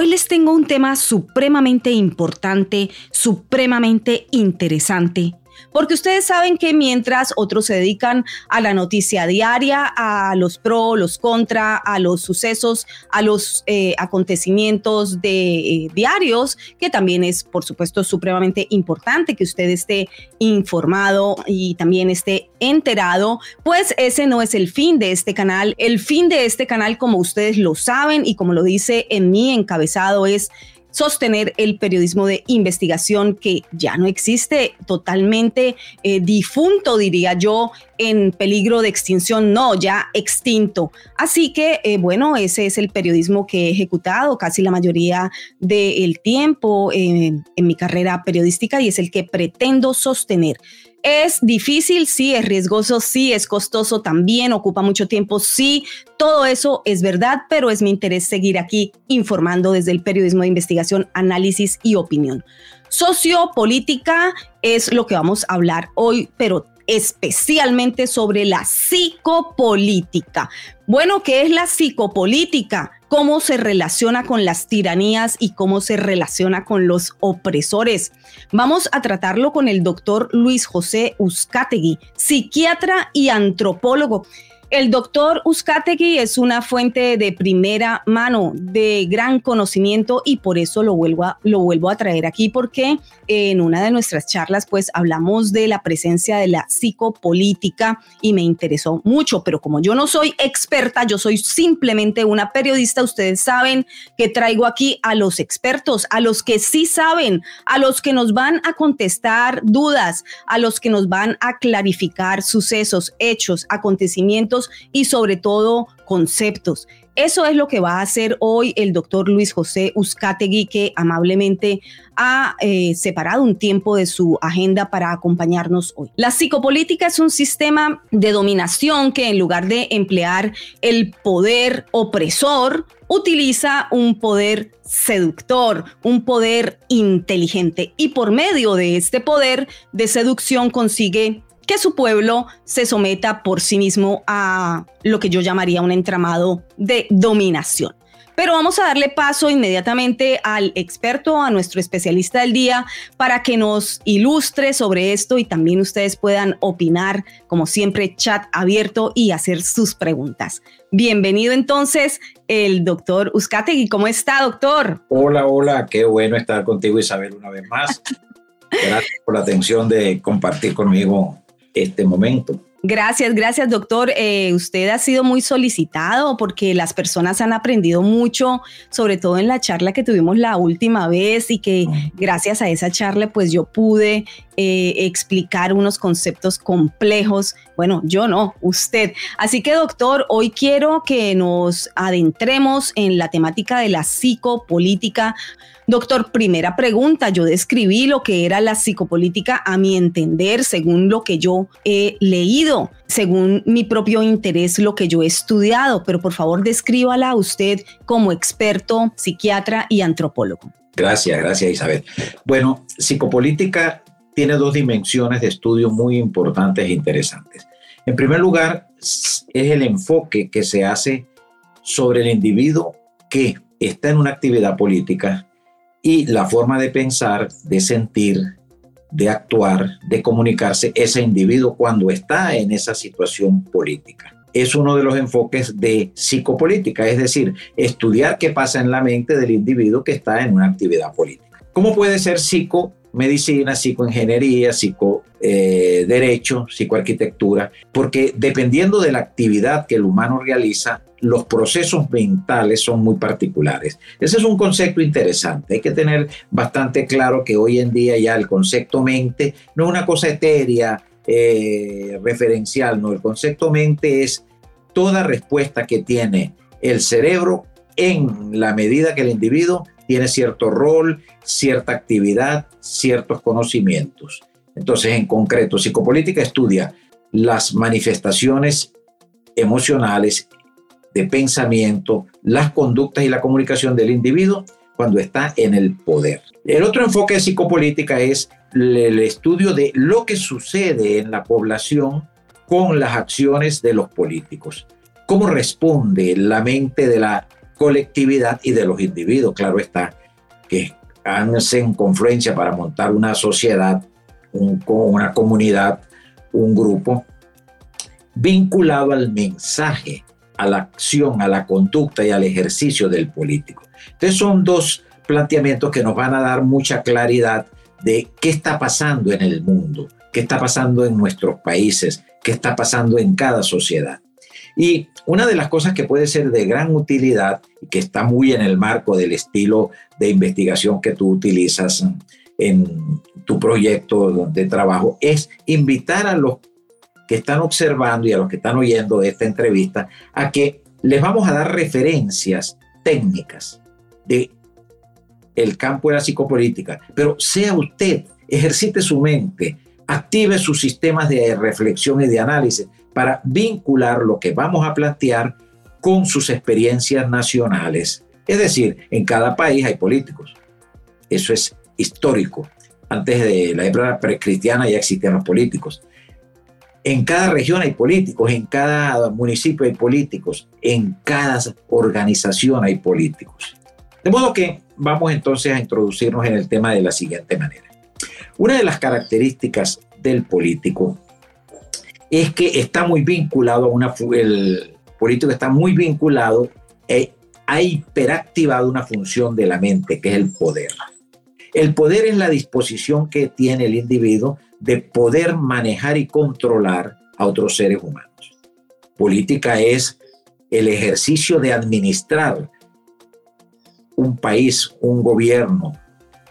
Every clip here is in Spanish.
Hoy les tengo un tema supremamente importante, supremamente interesante porque ustedes saben que mientras otros se dedican a la noticia diaria, a los pro, los contra, a los sucesos, a los eh, acontecimientos de eh, diarios, que también es, por supuesto, supremamente importante que usted esté informado y también esté enterado, pues ese no es el fin de este canal. El fin de este canal, como ustedes lo saben y como lo dice en mi encabezado, es sostener el periodismo de investigación que ya no existe, totalmente eh, difunto, diría yo, en peligro de extinción, no, ya extinto. Así que, eh, bueno, ese es el periodismo que he ejecutado casi la mayoría del tiempo eh, en mi carrera periodística y es el que pretendo sostener. Es difícil, sí, es riesgoso, sí, es costoso también, ocupa mucho tiempo, sí, todo eso es verdad, pero es mi interés seguir aquí informando desde el periodismo de investigación, análisis y opinión. Sociopolítica es lo que vamos a hablar hoy, pero especialmente sobre la psicopolítica. Bueno, ¿qué es la psicopolítica? ¿Cómo se relaciona con las tiranías y cómo se relaciona con los opresores? Vamos a tratarlo con el doctor Luis José Uzcategui, psiquiatra y antropólogo. El doctor Uzcategui es una fuente de primera mano, de gran conocimiento y por eso lo vuelvo a, lo vuelvo a traer aquí porque en una de nuestras charlas pues hablamos de la presencia de la psicopolítica y me interesó mucho, pero como yo no soy experta, yo soy simplemente una periodista, ustedes saben que traigo aquí a los expertos, a los que sí saben, a los que nos van a contestar dudas, a los que nos van a clarificar sucesos, hechos, acontecimientos y sobre todo conceptos. Eso es lo que va a hacer hoy el doctor Luis José Uzcategui, que amablemente ha eh, separado un tiempo de su agenda para acompañarnos hoy. La psicopolítica es un sistema de dominación que en lugar de emplear el poder opresor, utiliza un poder seductor, un poder inteligente y por medio de este poder de seducción consigue que su pueblo se someta por sí mismo a lo que yo llamaría un entramado de dominación. Pero vamos a darle paso inmediatamente al experto, a nuestro especialista del día, para que nos ilustre sobre esto y también ustedes puedan opinar, como siempre, chat abierto y hacer sus preguntas. Bienvenido entonces el doctor Uzcategui. ¿Cómo está, doctor? Hola, hola, qué bueno estar contigo, Isabel, una vez más. Gracias por la atención de compartir conmigo este momento. Gracias, gracias doctor. Eh, usted ha sido muy solicitado porque las personas han aprendido mucho, sobre todo en la charla que tuvimos la última vez y que gracias a esa charla pues yo pude eh, explicar unos conceptos complejos. Bueno, yo no, usted. Así que doctor, hoy quiero que nos adentremos en la temática de la psicopolítica Doctor, primera pregunta, yo describí lo que era la psicopolítica a mi entender, según lo que yo he leído, según mi propio interés, lo que yo he estudiado, pero por favor descríbala usted como experto, psiquiatra y antropólogo. Gracias, gracias Isabel. Bueno, psicopolítica tiene dos dimensiones de estudio muy importantes e interesantes. En primer lugar, es el enfoque que se hace sobre el individuo que está en una actividad política y la forma de pensar, de sentir, de actuar, de comunicarse ese individuo cuando está en esa situación política. Es uno de los enfoques de psicopolítica, es decir, estudiar qué pasa en la mente del individuo que está en una actividad política. ¿Cómo puede ser psico medicina, psicoingeniería, psicoderecho, eh, psicoarquitectura, porque dependiendo de la actividad que el humano realiza, los procesos mentales son muy particulares. Ese es un concepto interesante. Hay que tener bastante claro que hoy en día ya el concepto mente no es una cosa etérea, eh, referencial, no. El concepto mente es toda respuesta que tiene el cerebro en la medida que el individuo tiene cierto rol, cierta actividad, ciertos conocimientos. Entonces, en concreto, psicopolítica estudia las manifestaciones emocionales de pensamiento, las conductas y la comunicación del individuo cuando está en el poder. El otro enfoque de psicopolítica es el estudio de lo que sucede en la población con las acciones de los políticos. ¿Cómo responde la mente de la colectividad y de los individuos? Claro está, que hacen confluencia para montar una sociedad, una comunidad, un grupo, vinculado al mensaje, a la acción, a la conducta y al ejercicio del político. Entonces son dos planteamientos que nos van a dar mucha claridad de qué está pasando en el mundo, qué está pasando en nuestros países, qué está pasando en cada sociedad. Y una de las cosas que puede ser de gran utilidad y que está muy en el marco del estilo de investigación que tú utilizas en tu proyecto de trabajo es invitar a los que están observando y a los que están oyendo esta entrevista a que les vamos a dar referencias técnicas de el campo de la psicopolítica, pero sea usted, ejercite su mente, active sus sistemas de reflexión y de análisis para vincular lo que vamos a plantear con sus experiencias nacionales. Es decir, en cada país hay políticos. Eso es histórico. Antes de la época precristiana ya existían los políticos. En cada región hay políticos, en cada municipio hay políticos, en cada organización hay políticos. De modo que vamos entonces a introducirnos en el tema de la siguiente manera. Una de las características del político es que está muy vinculado a una, el político está muy vinculado e ha hiperactivado una función de la mente, que es el poder. El poder es la disposición que tiene el individuo de poder manejar y controlar a otros seres humanos. Política es el ejercicio de administrar un país, un gobierno,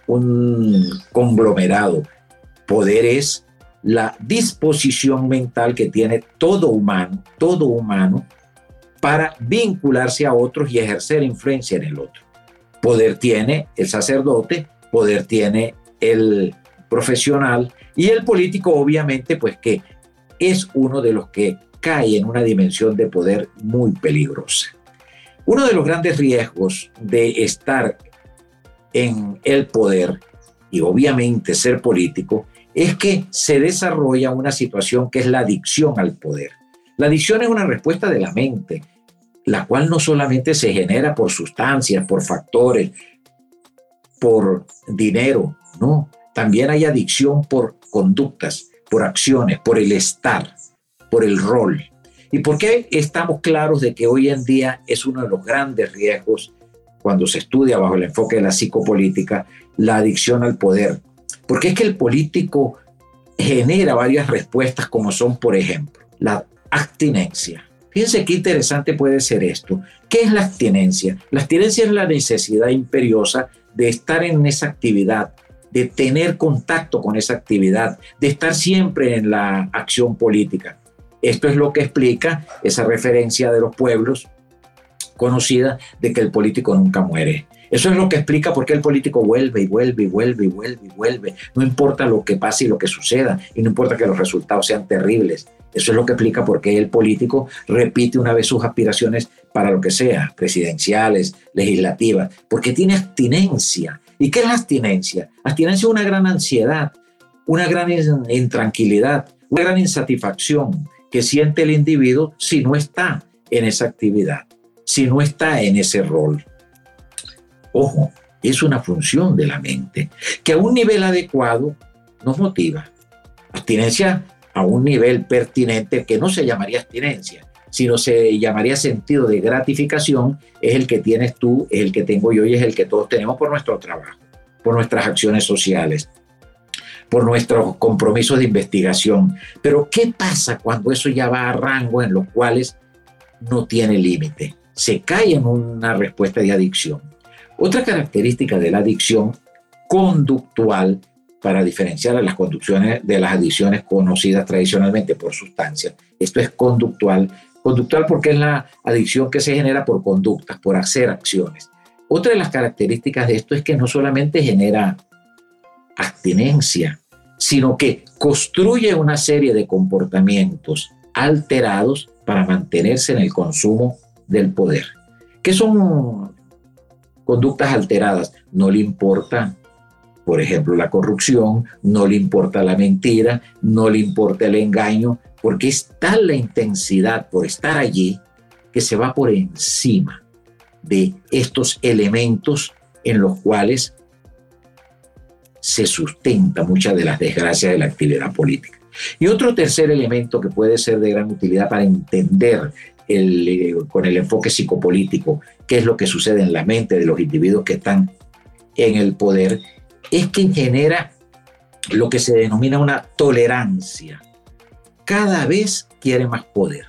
un conglomerado. Poder es la disposición mental que tiene todo humano, todo humano, para vincularse a otros y ejercer influencia en el otro. Poder tiene el sacerdote, poder tiene el profesional y el político obviamente pues que es uno de los que cae en una dimensión de poder muy peligrosa. Uno de los grandes riesgos de estar en el poder y obviamente ser político es que se desarrolla una situación que es la adicción al poder. La adicción es una respuesta de la mente, la cual no solamente se genera por sustancias, por factores, por dinero, no, también hay adicción por conductas, por acciones, por el estar, por el rol. ¿Y por qué estamos claros de que hoy en día es uno de los grandes riesgos cuando se estudia bajo el enfoque de la psicopolítica la adicción al poder? Porque es que el político genera varias respuestas como son, por ejemplo, la abstinencia. Fíjense qué interesante puede ser esto. ¿Qué es la abstinencia? La abstinencia es la necesidad imperiosa de estar en esa actividad, de tener contacto con esa actividad, de estar siempre en la acción política. Esto es lo que explica esa referencia de los pueblos conocida de que el político nunca muere. Eso es lo que explica por qué el político vuelve y vuelve y vuelve y vuelve y vuelve. No importa lo que pase y lo que suceda, y no importa que los resultados sean terribles. Eso es lo que explica por qué el político repite una vez sus aspiraciones para lo que sea, presidenciales, legislativas, porque tiene abstinencia. ¿Y qué es la abstinencia? Abstinencia es una gran ansiedad, una gran intranquilidad, una gran insatisfacción que siente el individuo si no está en esa actividad, si no está en ese rol. Ojo, es una función de la mente que a un nivel adecuado nos motiva. Abstinencia a un nivel pertinente que no se llamaría abstinencia, sino se llamaría sentido de gratificación, es el que tienes tú, es el que tengo yo y es el que todos tenemos por nuestro trabajo, por nuestras acciones sociales, por nuestros compromisos de investigación. Pero ¿qué pasa cuando eso ya va a rango en los cuales no tiene límite? Se cae en una respuesta de adicción. Otra característica de la adicción conductual para diferenciar a las conducciones de las adicciones conocidas tradicionalmente por sustancias. Esto es conductual. Conductual porque es la adicción que se genera por conductas, por hacer acciones. Otra de las características de esto es que no solamente genera abstinencia, sino que construye una serie de comportamientos alterados para mantenerse en el consumo del poder. ¿Qué son conductas alteradas? No le importa, por ejemplo, la corrupción, no le importa la mentira, no le importa el engaño, porque es tal la intensidad por estar allí que se va por encima de estos elementos en los cuales se sustenta muchas de las desgracias de la actividad política. Y otro tercer elemento que puede ser de gran utilidad para entender el, con el enfoque psicopolítico qué es lo que sucede en la mente de los individuos que están en el poder, es que genera lo que se denomina una tolerancia. Cada vez quiere más poder.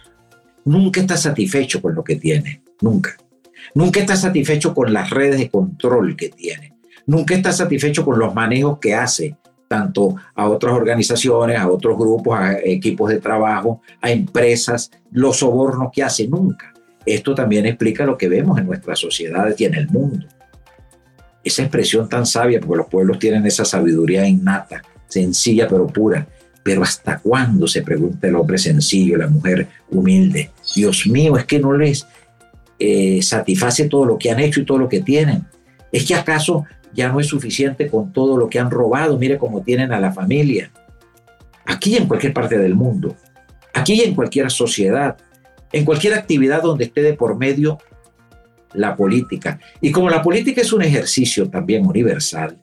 Nunca está satisfecho con lo que tiene, nunca. Nunca está satisfecho con las redes de control que tiene. Nunca está satisfecho con los manejos que hace, tanto a otras organizaciones, a otros grupos, a equipos de trabajo, a empresas, los sobornos que hace nunca. Esto también explica lo que vemos en nuestras sociedades y en el mundo. Esa expresión tan sabia, porque los pueblos tienen esa sabiduría innata, sencilla pero pura. Pero ¿hasta cuándo? se pregunta el hombre sencillo, la mujer humilde. Dios mío, es que no les eh, satisface todo lo que han hecho y todo lo que tienen. ¿Es que acaso ya no es suficiente con todo lo que han robado? Mire cómo tienen a la familia. Aquí en cualquier parte del mundo, aquí en cualquier sociedad, en cualquier actividad donde esté de por medio la política. Y como la política es un ejercicio también universal,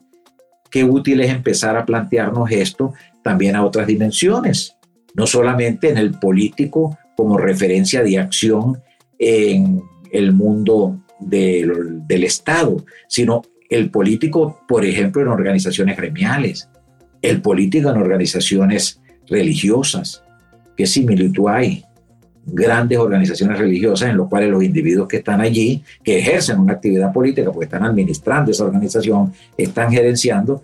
qué útil es empezar a plantearnos esto también a otras dimensiones, no solamente en el político como referencia de acción en el mundo del Estado, sino el político, por ejemplo, en organizaciones gremiales, el político en organizaciones religiosas. ¿Qué similitud hay? Grandes organizaciones religiosas en las cuales los individuos que están allí, que ejercen una actividad política, porque están administrando esa organización, están gerenciando,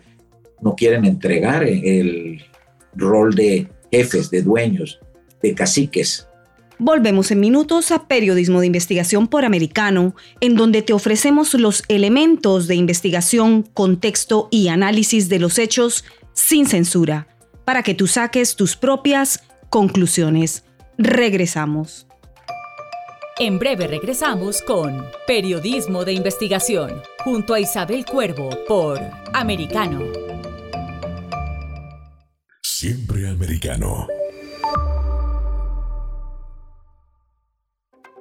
no quieren entregar el rol de jefes, de dueños, de caciques, Volvemos en minutos a Periodismo de Investigación por Americano, en donde te ofrecemos los elementos de investigación, contexto y análisis de los hechos sin censura, para que tú saques tus propias conclusiones. Regresamos. En breve regresamos con Periodismo de Investigación, junto a Isabel Cuervo por Americano. Siempre americano.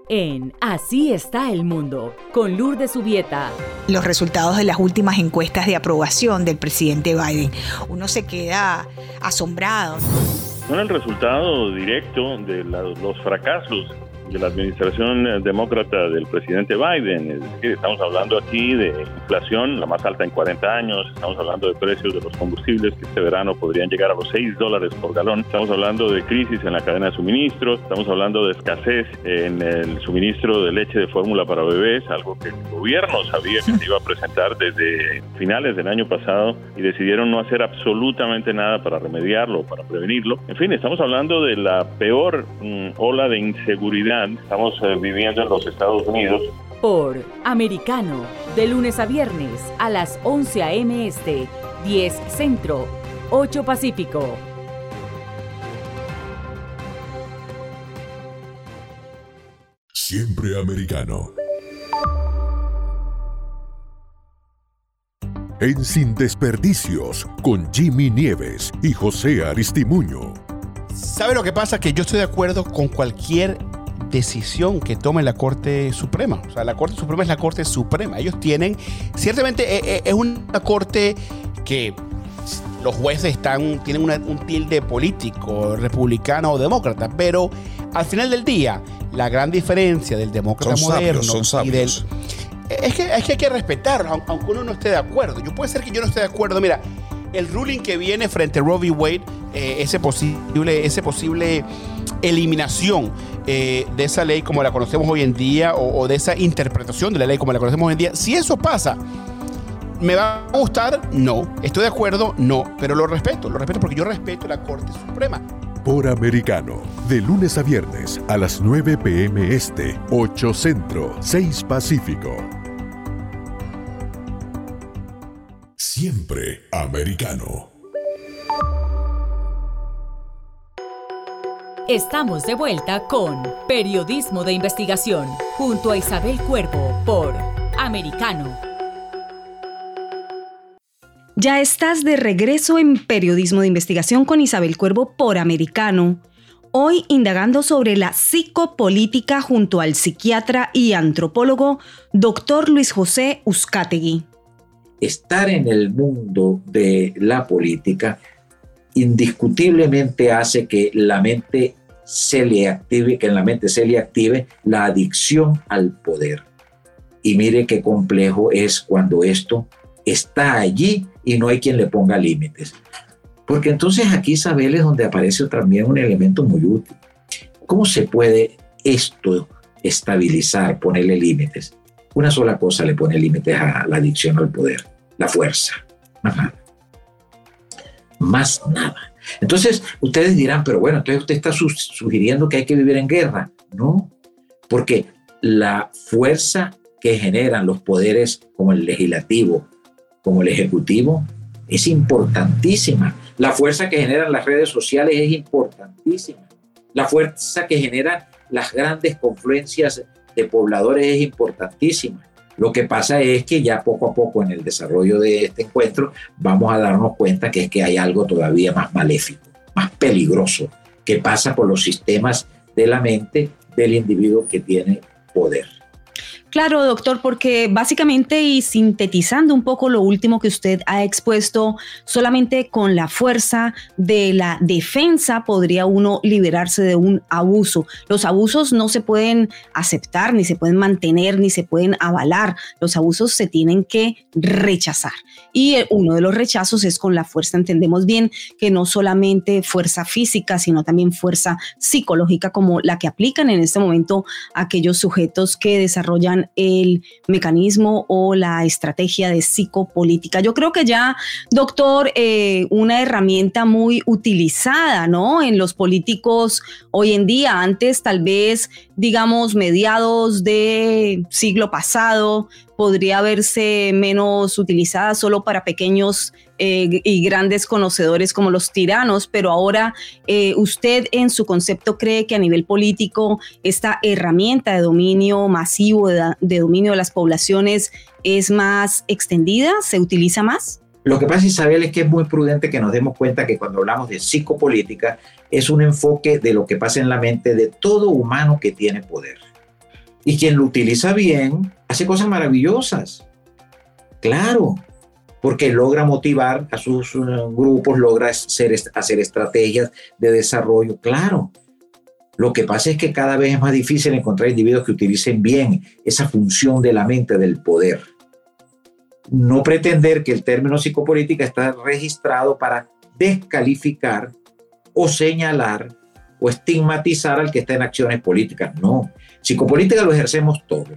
En Así está el mundo, con Lourdes Subieta. Los resultados de las últimas encuestas de aprobación del presidente Biden. Uno se queda asombrado. Son el resultado directo de los fracasos de la administración demócrata del presidente Biden. Es decir, estamos hablando aquí de inflación, la más alta en 40 años, estamos hablando de precios de los combustibles que este verano podrían llegar a los 6 dólares por galón, estamos hablando de crisis en la cadena de suministros, estamos hablando de escasez en el suministro de leche de fórmula para bebés, algo que el gobierno sabía que se iba a presentar desde finales del año pasado y decidieron no hacer absolutamente nada para remediarlo, para prevenirlo. En fin, estamos hablando de la peor mm, ola de inseguridad estamos eh, viviendo en los Estados Unidos. Por Americano, de lunes a viernes a las 11 a.m. Este, 10 Centro, 8 Pacífico. Siempre americano. En Sin Desperdicios, con Jimmy Nieves y José Aristimuño. ¿Sabe lo que pasa? Que yo estoy de acuerdo con cualquier decisión que tome la Corte Suprema. O sea, la Corte Suprema es la Corte Suprema. Ellos tienen, ciertamente eh, eh, es una Corte que los jueces están, tienen un tilde político, republicano o demócrata, pero al final del día, la gran diferencia del demócrata moderno y del... Es que, es que hay que respetarlo, aunque uno no esté de acuerdo. Yo puede ser que yo no esté de acuerdo. Mira, el ruling que viene frente a Roe v. Wade, eh, ese posible, ese posible eliminación eh, de esa ley como la conocemos hoy en día o, de esa interpretación de la ley como la conocemos hoy en día, si eso pasa, ¿me va a gustar? No. ¿Estoy de acuerdo? No. Pero lo respeto, lo respeto porque yo respeto la Corte Suprema. Por Americano, de lunes a viernes a las 9 pm este, 8 centro, 6 pacífico. Siempre americano. Estamos de vuelta con Periodismo de Investigación junto a Isabel Cuervo por Americano. Ya estás de regreso en Periodismo de Investigación con Isabel Cuervo por Americano. Hoy indagando sobre la psicopolítica junto al psiquiatra y antropólogo Dr. Luis José Uzcategui. Estar en el mundo de la política indiscutiblemente hace que la mente se le active, que en la mente se le active la adicción al poder. Y mire qué complejo es cuando esto está allí y no hay quien le ponga límites. Porque entonces aquí, Isabel, es donde aparece también un elemento muy útil. ¿Cómo se puede esto estabilizar, ponerle límites? Una sola cosa le pone límites a la adicción al poder, la fuerza. Nada. Más nada. Entonces, ustedes dirán, pero bueno, entonces usted está sugiriendo que hay que vivir en guerra. No, porque la fuerza que generan los poderes como el legislativo, como el ejecutivo, es importantísima. La fuerza que generan las redes sociales es importantísima. La fuerza que generan las grandes confluencias de pobladores es importantísima. Lo que pasa es que ya poco a poco en el desarrollo de este encuentro vamos a darnos cuenta que es que hay algo todavía más maléfico, más peligroso, que pasa por los sistemas de la mente del individuo que tiene poder. Claro, doctor, porque básicamente y sintetizando un poco lo último que usted ha expuesto, solamente con la fuerza de la defensa podría uno liberarse de un abuso. Los abusos no se pueden aceptar, ni se pueden mantener, ni se pueden avalar. Los abusos se tienen que rechazar. Y uno de los rechazos es con la fuerza. Entendemos bien que no solamente fuerza física, sino también fuerza psicológica como la que aplican en este momento aquellos sujetos que desarrollan el mecanismo o la estrategia de psicopolítica. Yo creo que ya, doctor, eh, una herramienta muy utilizada, ¿no? En los políticos hoy en día, antes tal vez, digamos, mediados de siglo pasado, podría verse menos utilizada solo para pequeños eh, y grandes conocedores como los tiranos, pero ahora eh, usted en su concepto cree que a nivel político esta herramienta de dominio masivo, de, dominio de las poblaciones es más extendida, se utiliza más? Lo que pasa, Isabel, es que es muy prudente que nos demos cuenta que cuando hablamos de psicopolítica es un enfoque de lo que pasa en la mente de todo humano que tiene poder. Y quien lo utiliza bien hace cosas maravillosas. Claro, porque logra motivar a sus uh, grupos, logra hacer, hacer estrategias de desarrollo. Claro, lo que pasa es que cada vez es más difícil encontrar individuos que utilicen bien esa función de la mente del poder. No pretender que el término psicopolítica está registrado para descalificar o señalar o estigmatizar al que está en acciones políticas. No, psicopolítica lo ejercemos todo,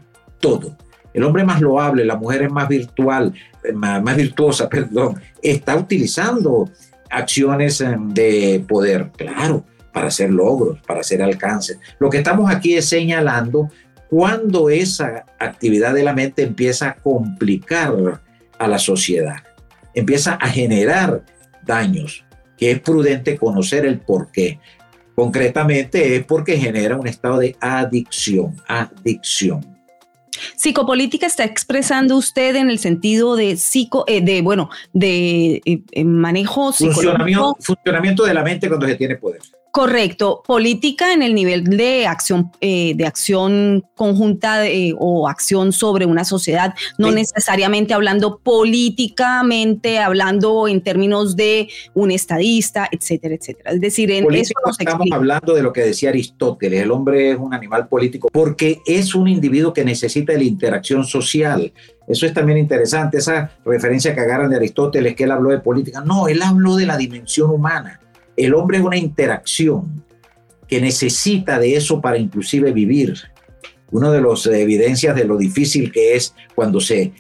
todo el hombre más loable, la mujer es más eh, virtuosa, perdón, está utilizando acciones eh, de poder, claro, para hacer logros, para hacer alcances. Lo que estamos aquí es señalando cuando esa actividad de la mente empieza a complicar a la sociedad, empieza a generar daños, que es prudente conocer el por qué. Concretamente es porque genera un estado de adicción, adicción. Psicopolítica está expresando usted en el sentido de psico, eh, de bueno, de eh, manejo funcionamiento, funcionamiento de la mente cuando se tiene poder. Correcto. Política en el nivel de acción, eh, de acción conjunta o acción sobre una sociedad, no necesariamente hablando políticamente, hablando en términos de un estadista, etcétera, etcétera. Es decir, en eso estamos hablando de lo que decía Aristóteles, el hombre es un animal político porque es un individuo que necesita de la interacción social. Eso es también interesante, esa referencia que agarran de Aristóteles, que él habló de política. No, él habló de la dimensión humana el hombre es una interacción que necesita de eso para inclusive vivir. Una de las evidencias de lo difícil que es cuando se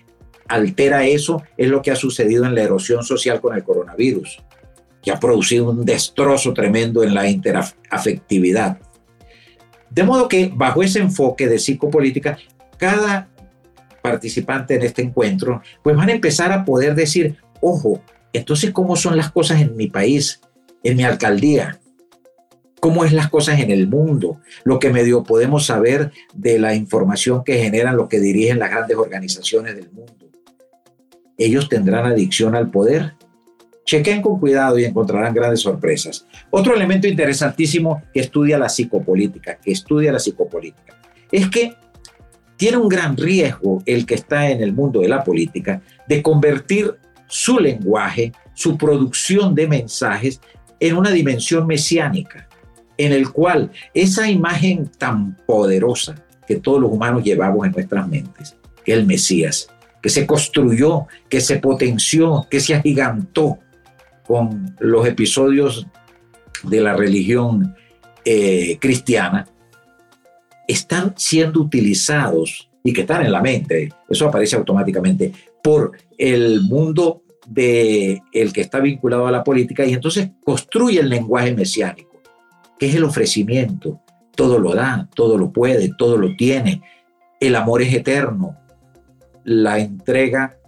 altera eso es lo que ha sucedido en la erosión social con el coronavirus, que ha producido un destrozo tremendo en la interafectividad. De modo que bajo ese enfoque de psicopolítica, cada participante en este encuentro, pues van a empezar a poder decir, ojo, entonces, ¿cómo son las cosas en mi país? En mi alcaldía. cómo es las cosas en el mundo, lo que medio podemos saber de la información que generan los que dirigen las grandes organizaciones del mundo. Ellos tendrán adicción al poder. Chequen con cuidado y encontrarán grandes sorpresas. Otro elemento interesantísimo que estudia la psicopolítica, que estudia la psicopolítica, es que tiene un gran riesgo el que está en el mundo de la política de convertir su lenguaje, su producción de mensajes en una dimensión mesiánica, en el cual esa imagen tan poderosa que todos los humanos llevamos en nuestras mentes, que el Mesías, que se construyó, que se potenció, que se agigantó con los episodios de la religión eh, cristiana, están siendo utilizados y que están en la mente, eso aparece automáticamente, por el mundo de el que está vinculado a la política y entonces construye el lenguaje mesiánico, que es el ofrecimiento. Todo lo da, todo lo puede, todo lo tiene. El amor es eterno. La entrega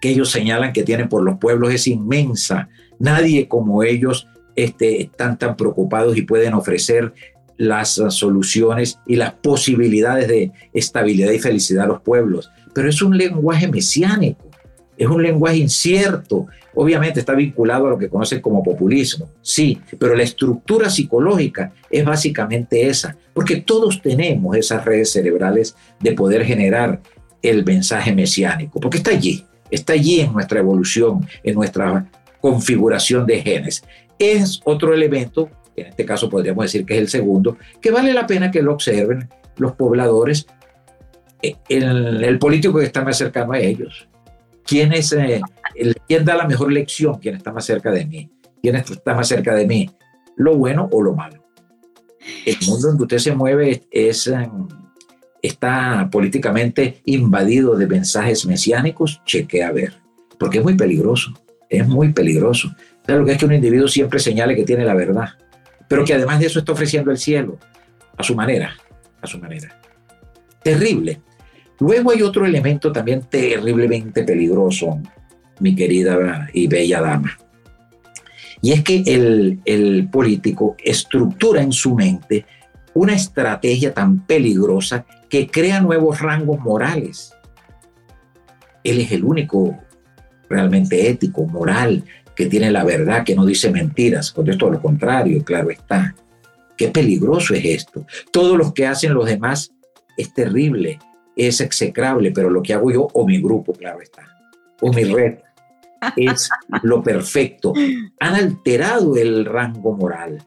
que ellos señalan que tienen por los pueblos es inmensa. Nadie como ellos este, están tan preocupados y pueden ofrecer las soluciones y las posibilidades de estabilidad y felicidad a los pueblos. Pero es un lenguaje mesiánico es un lenguaje incierto. Obviamente está vinculado a lo que conocen como populismo, sí, pero la estructura psicológica es básicamente esa, porque todos tenemos esas redes cerebrales de poder generar el mensaje mesiánico, porque está allí, está allí en nuestra evolución, en nuestra configuración de genes. Es otro elemento, en este caso podríamos decir que es el segundo, que vale la pena que lo observen los pobladores, eh, el, el político que está más cercano a ellos, ¿Quién, es, eh, el, ¿Quién da la mejor lección? ¿Quién está más cerca de mí? ¿Quién está más cerca de mí? ¿Lo bueno o lo malo? El mundo que usted se mueve es, em, está políticamente invadido de mensajes mesiánicos. Cheque a ver, porque es muy peligroso. Es muy peligroso. ¿Sabe lo que es que un individuo siempre señale que tiene la verdad? Pero que además de eso está ofreciendo el cielo a su manera, a su manera. Terrible. Luego hay otro elemento también terriblemente peligroso, mi querida y bella dama. Y es que el, político estructura en su mente una estrategia tan peligrosa que crea nuevos rangos morales. Él es el único realmente ético, moral, que tiene la verdad, que no dice mentiras. Cuando es todo lo contrario, claro está. Qué peligroso es esto. Todo lo que hacen los demás es terrible es execrable, pero lo que hago yo o mi grupo, claro está, o mi red, es lo perfecto. Han alterado el rango moral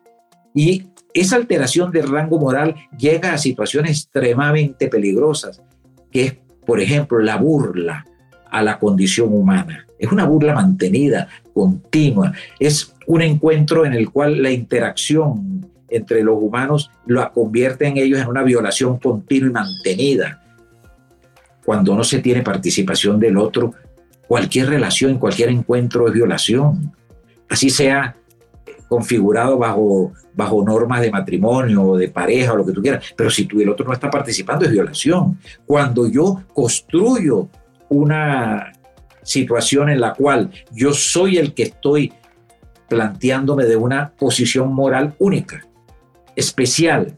y esa alteración del rango moral llega a situaciones extremadamente peligrosas, que es, por ejemplo, la burla a la condición humana. Es una burla mantenida, continua. Es un encuentro en el cual la interacción entre los humanos lo convierte en ellos en una violación continua y mantenida cuando no se tiene participación del otro, cualquier relación, cualquier encuentro es violación. Así sea configurado bajo, normas de matrimonio o de pareja o lo que tú quieras, pero si tú y el otro no está participando es violación. Cuando yo construyo una situación en la cual yo soy el que estoy planteándome de una posición moral única, especial,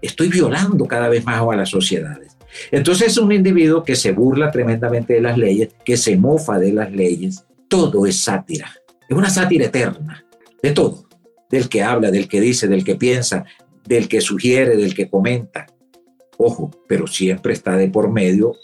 estoy violando cada vez más a las sociedades. Entonces es un individuo que se burla tremendamente de las leyes, que se mofa de las leyes. Todo es sátira. Es una sátira eterna, de todo. Del que habla, del que dice, del que piensa, del que sugiere, del que comenta. Ojo, pero siempre está de por medio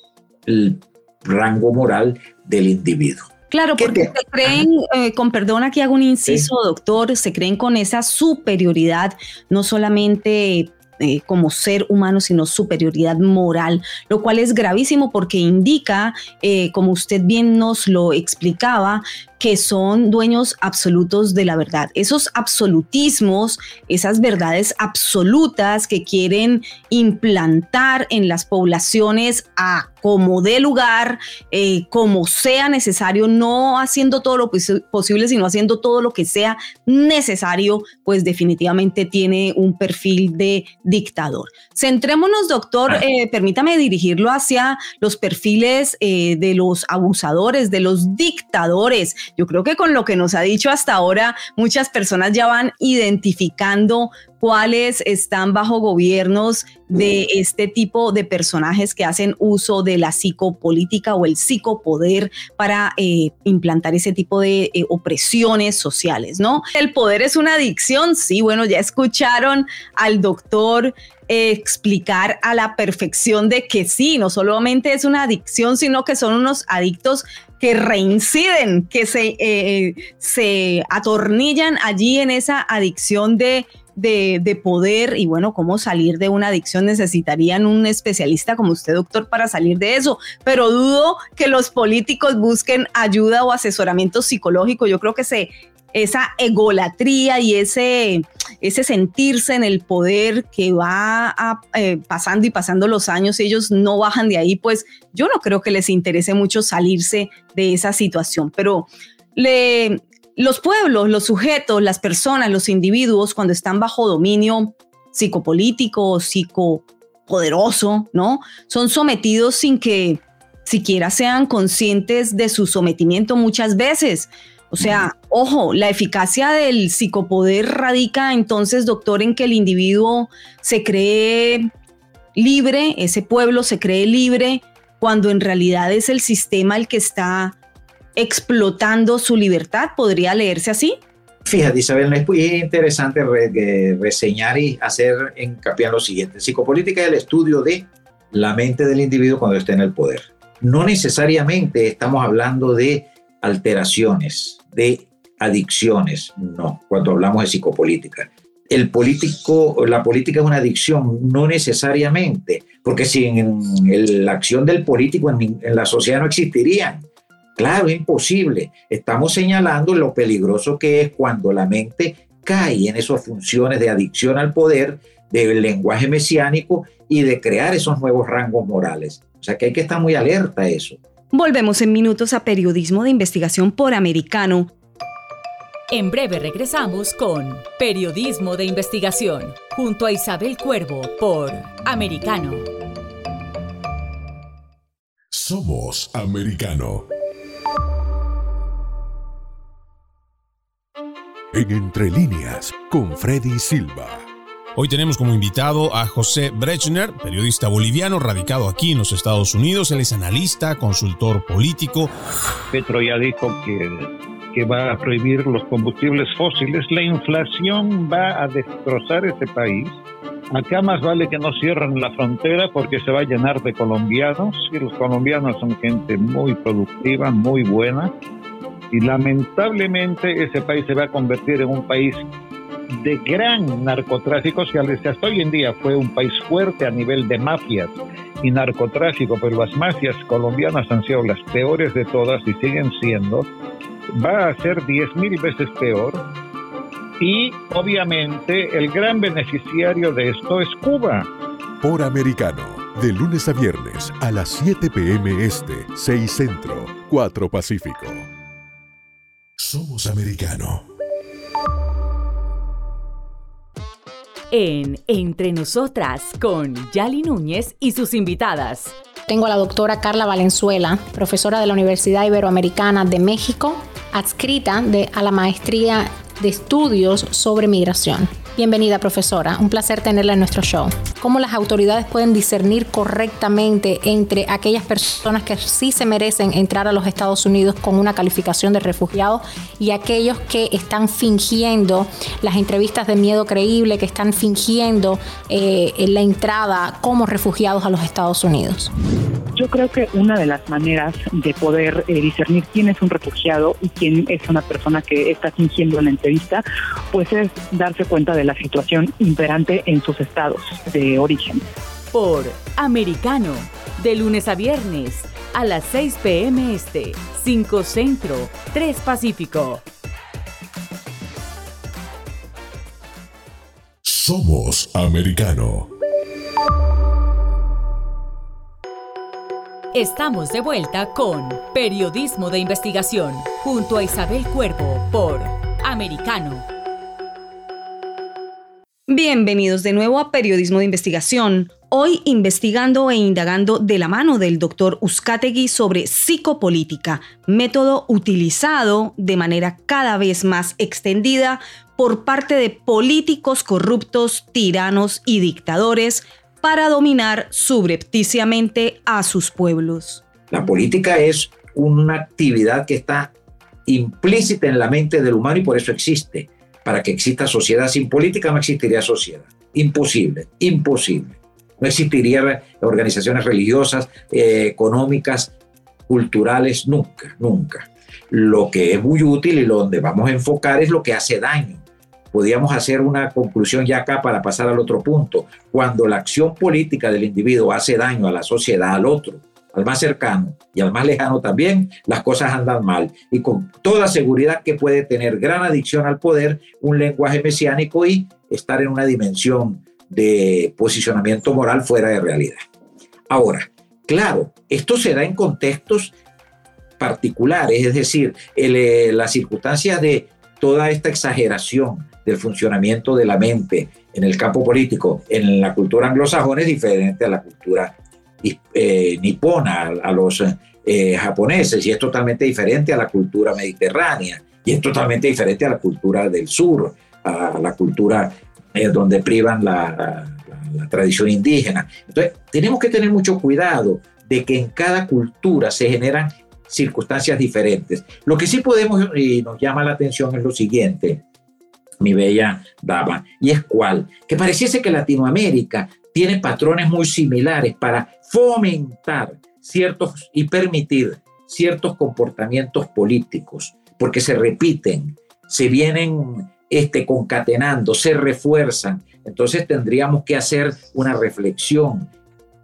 el rango moral del individuo. Claro, porque se creen, eh, con perdón aquí hago un inciso, doctor, se creen con esa superioridad, no solamente eh, como ser humano, sino superioridad moral, lo cual es gravísimo porque indica, eh, como usted bien nos lo explicaba, que son dueños absolutos de la verdad. Esos absolutismos, esas verdades absolutas que quieren implantar en las poblaciones a como dé lugar, eh, como sea necesario, no haciendo todo lo posible, sino haciendo todo lo que sea necesario, pues definitivamente tiene un perfil de dictador. Centrémonos, doctor, eh, permítame dirigirlo hacia los perfiles eh, de los abusadores, de los dictadores. Yo creo que con lo que nos ha dicho hasta ahora, muchas personas ya van identificando cuáles están bajo gobiernos de este tipo de personajes que hacen uso de la psicopolítica o el psicopoder para eh, implantar ese tipo de eh, opresiones sociales, ¿no? El poder es una adicción, sí, bueno, ya escucharon al doctor explicar a la perfección de que sí, no solamente es una adicción, sino que son unos adictos que reinciden, que se, eh, se atornillan allí en esa adicción de de, poder y bueno, cómo salir de una adicción necesitarían un especialista como usted, doctor, para salir de eso. Pero dudo que los políticos busquen ayuda o asesoramiento psicológico. Yo creo que se, esa egolatría y ese, ese sentirse en el poder que va eh, pasando y pasando los años, ellos no bajan de ahí, pues yo no creo que les interese mucho salirse de esa situación. Pero le, los pueblos, los sujetos, las personas, los individuos, cuando están bajo dominio psicopolítico o psicopoderoso, ¿no? Son sometidos sin que siquiera sean conscientes de su sometimiento muchas veces. O sea, ojo, la eficacia del psicopoder radica entonces, doctor, en que el individuo se cree libre, ese pueblo se cree libre, cuando en realidad es el sistema el que está explotando su libertad. ¿Podría leerse así? Fíjate, Isabel, es muy interesante reseñar y hacer hincapié en lo siguiente. Psicopolítica es el estudio de la mente del individuo cuando está en el poder. No necesariamente estamos hablando de alteraciones, de adicciones, no, cuando hablamos de psicopolítica. El político, la política es una adicción, no necesariamente, porque sin la acción del político en, en la sociedad no existirían Claro, imposible. Estamos señalando lo peligroso que es cuando la mente cae en esas funciones de adicción al poder, del lenguaje mesiánico y de crear esos nuevos rangos morales. O sea que hay que estar muy alerta a eso. Volvemos en minutos a Periodismo de Investigación por Americano. En breve regresamos con Periodismo de Investigación, junto a Isabel Cuervo por Americano. Somos Americano. en Entre líneas con Freddy Silva. Hoy tenemos como invitado a José Brechner, periodista boliviano radicado aquí en los Estados Unidos. Él es analista, consultor político. Petro ya dijo que, que va a prohibir los combustibles fósiles. La inflación va a destrozar este país. Acá más vale que no cierren la frontera porque se va a llenar de colombianos y los colombianos son gente muy productiva, muy buena y lamentablemente ese país se va a convertir en un país de gran narcotráfico, si hasta hoy en día fue un país fuerte a nivel de mafias y narcotráfico, pero las mafias colombianas han sido las peores de todas y siguen siendo, va a ser diez mil veces peor. Y obviamente el gran beneficiario de esto es Cuba. Por americano, de lunes a viernes a las 7 pm este, 6 centro, 4 pacífico. Somos americano. En Entre Nosotras con Yali Núñez y sus invitadas. Tengo a la doctora Carla Valenzuela, profesora de la Universidad Iberoamericana de México, adscrita a la maestría de estudios sobre migración. Bienvenida, profesora. Un placer tenerla en nuestro show. ¿Cómo las autoridades pueden discernir correctamente entre aquellas personas que sí se merecen entrar a los Estados Unidos con una calificación de refugiado y aquellos que están fingiendo las entrevistas de miedo creíble, que están fingiendo eh, la entrada como refugiados a los Estados Unidos? Yo creo que una de las maneras de poder eh, discernir quién es un refugiado y quién es una persona que está fingiendo la entrevista, pues es darse cuenta de la situación imperante en sus estados de origen. Por Americano, de lunes a viernes, a las 6 p.m. Este, 5 Centro, 3 Pacífico. Somos Americano. Estamos de vuelta con Periodismo de Investigación, junto a Isabel Cuervo por Americano. Bienvenidos de nuevo a Periodismo de Investigación. Hoy investigando e indagando de la mano del doctor Uzcategui sobre psicopolítica, método utilizado de manera cada vez más extendida por parte de políticos corruptos, tiranos y dictadores para dominar subrepticiamente a sus pueblos. La política es una actividad que está implícita en la mente del humano y por eso existe. Para que exista sociedad sin política no existiría sociedad. Imposible, imposible. No existirían organizaciones religiosas, eh, económicas, culturales, nunca, nunca. Lo que es muy útil y donde vamos a enfocar es lo que hace daño. Podríamos hacer una conclusión ya acá para pasar al otro punto. Cuando la acción política del individuo hace daño a la sociedad, al otro, al más cercano y al más lejano también, las cosas andan mal. Y con toda seguridad que puede tener gran adicción al poder, un lenguaje mesiánico y estar en una dimensión de posicionamiento moral fuera de realidad. Ahora, claro, esto se da en contextos particulares, es decir, eh, las circunstancias de toda esta exageración del funcionamiento de la mente en el campo político, en la cultura anglosajona es diferente a la cultura eh, nipona, a, los eh, japoneses, y es totalmente diferente a la cultura mediterránea, y es totalmente diferente a la cultura del sur, a la cultura donde privan la, tradición indígena. Entonces, tenemos que tener mucho cuidado de que en cada cultura se generan circunstancias diferentes. Lo que sí podemos y nos llama la atención es lo siguiente, mi bella dama, y es cuál, que pareciese que Latinoamérica tiene patrones muy similares para fomentar ciertos y permitir ciertos comportamientos políticos, porque se repiten, se vienen este, concatenando, se refuerzan. Entonces tendríamos que hacer una reflexión.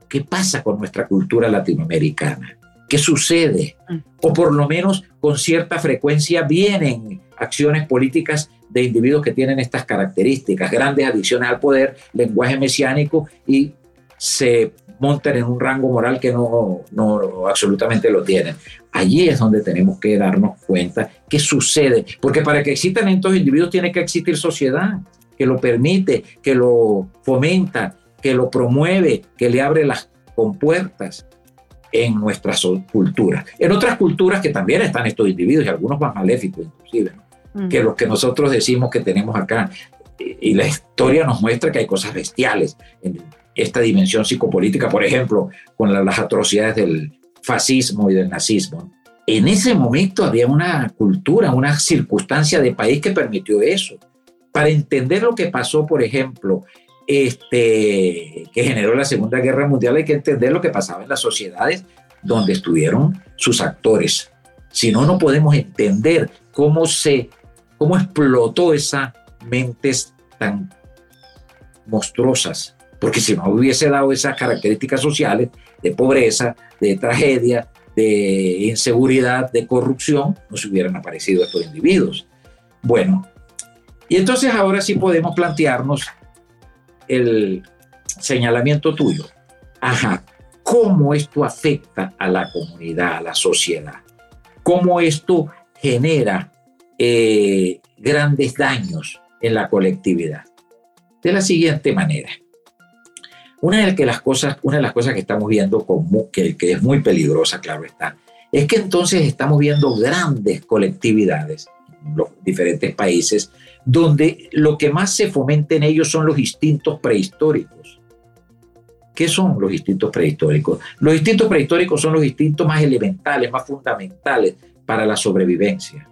¿Qué pasa con nuestra cultura latinoamericana? ¿Qué sucede? Mm. O por lo menos con cierta frecuencia vienen acciones políticas de individuos que tienen estas características, grandes adicciones al poder, lenguaje mesiánico y se montan en un rango moral que no, no absolutamente lo tienen. Allí es donde tenemos que darnos cuenta qué sucede, porque para que existan estos individuos tiene que existir sociedad que lo permite, que lo fomenta, que lo promueve, que le abre las compuertas en nuestras culturas. En otras culturas que también están estos individuos y algunos más maléficos inclusive, que los que nosotros decimos que tenemos acá. Y la historia nos muestra que hay cosas bestiales en esta dimensión psicopolítica, por ejemplo, con las atrocidades del fascismo y del nazismo. En ese momento había una cultura, una circunstancia de país que permitió eso. Para entender lo que pasó, por ejemplo, este, que generó la Segunda Guerra Mundial, hay que entender lo que pasaba en las sociedades donde estuvieron sus actores. Si no, no podemos entender cómo se, cómo explotó esas mentes tan monstruosas. Porque si no hubiese dado esas características sociales de pobreza, de tragedia, de inseguridad, de corrupción, no se hubieran aparecido estos individuos. Bueno, y entonces ahora sí podemos plantearnos el señalamiento tuyo. Ajá, ¿cómo esto afecta a la comunidad, a la sociedad? ¿Cómo esto genera eh, grandes daños en la colectividad? De la siguiente manera. Una de, las cosas, una de las cosas que estamos viendo que, es muy peligrosa, claro está, es que entonces estamos viendo grandes colectividades los diferentes países donde lo que más se fomenta en ellos son los instintos prehistóricos. ¿Qué son los instintos prehistóricos? Los instintos prehistóricos son los instintos más elementales, más fundamentales para la sobrevivencia.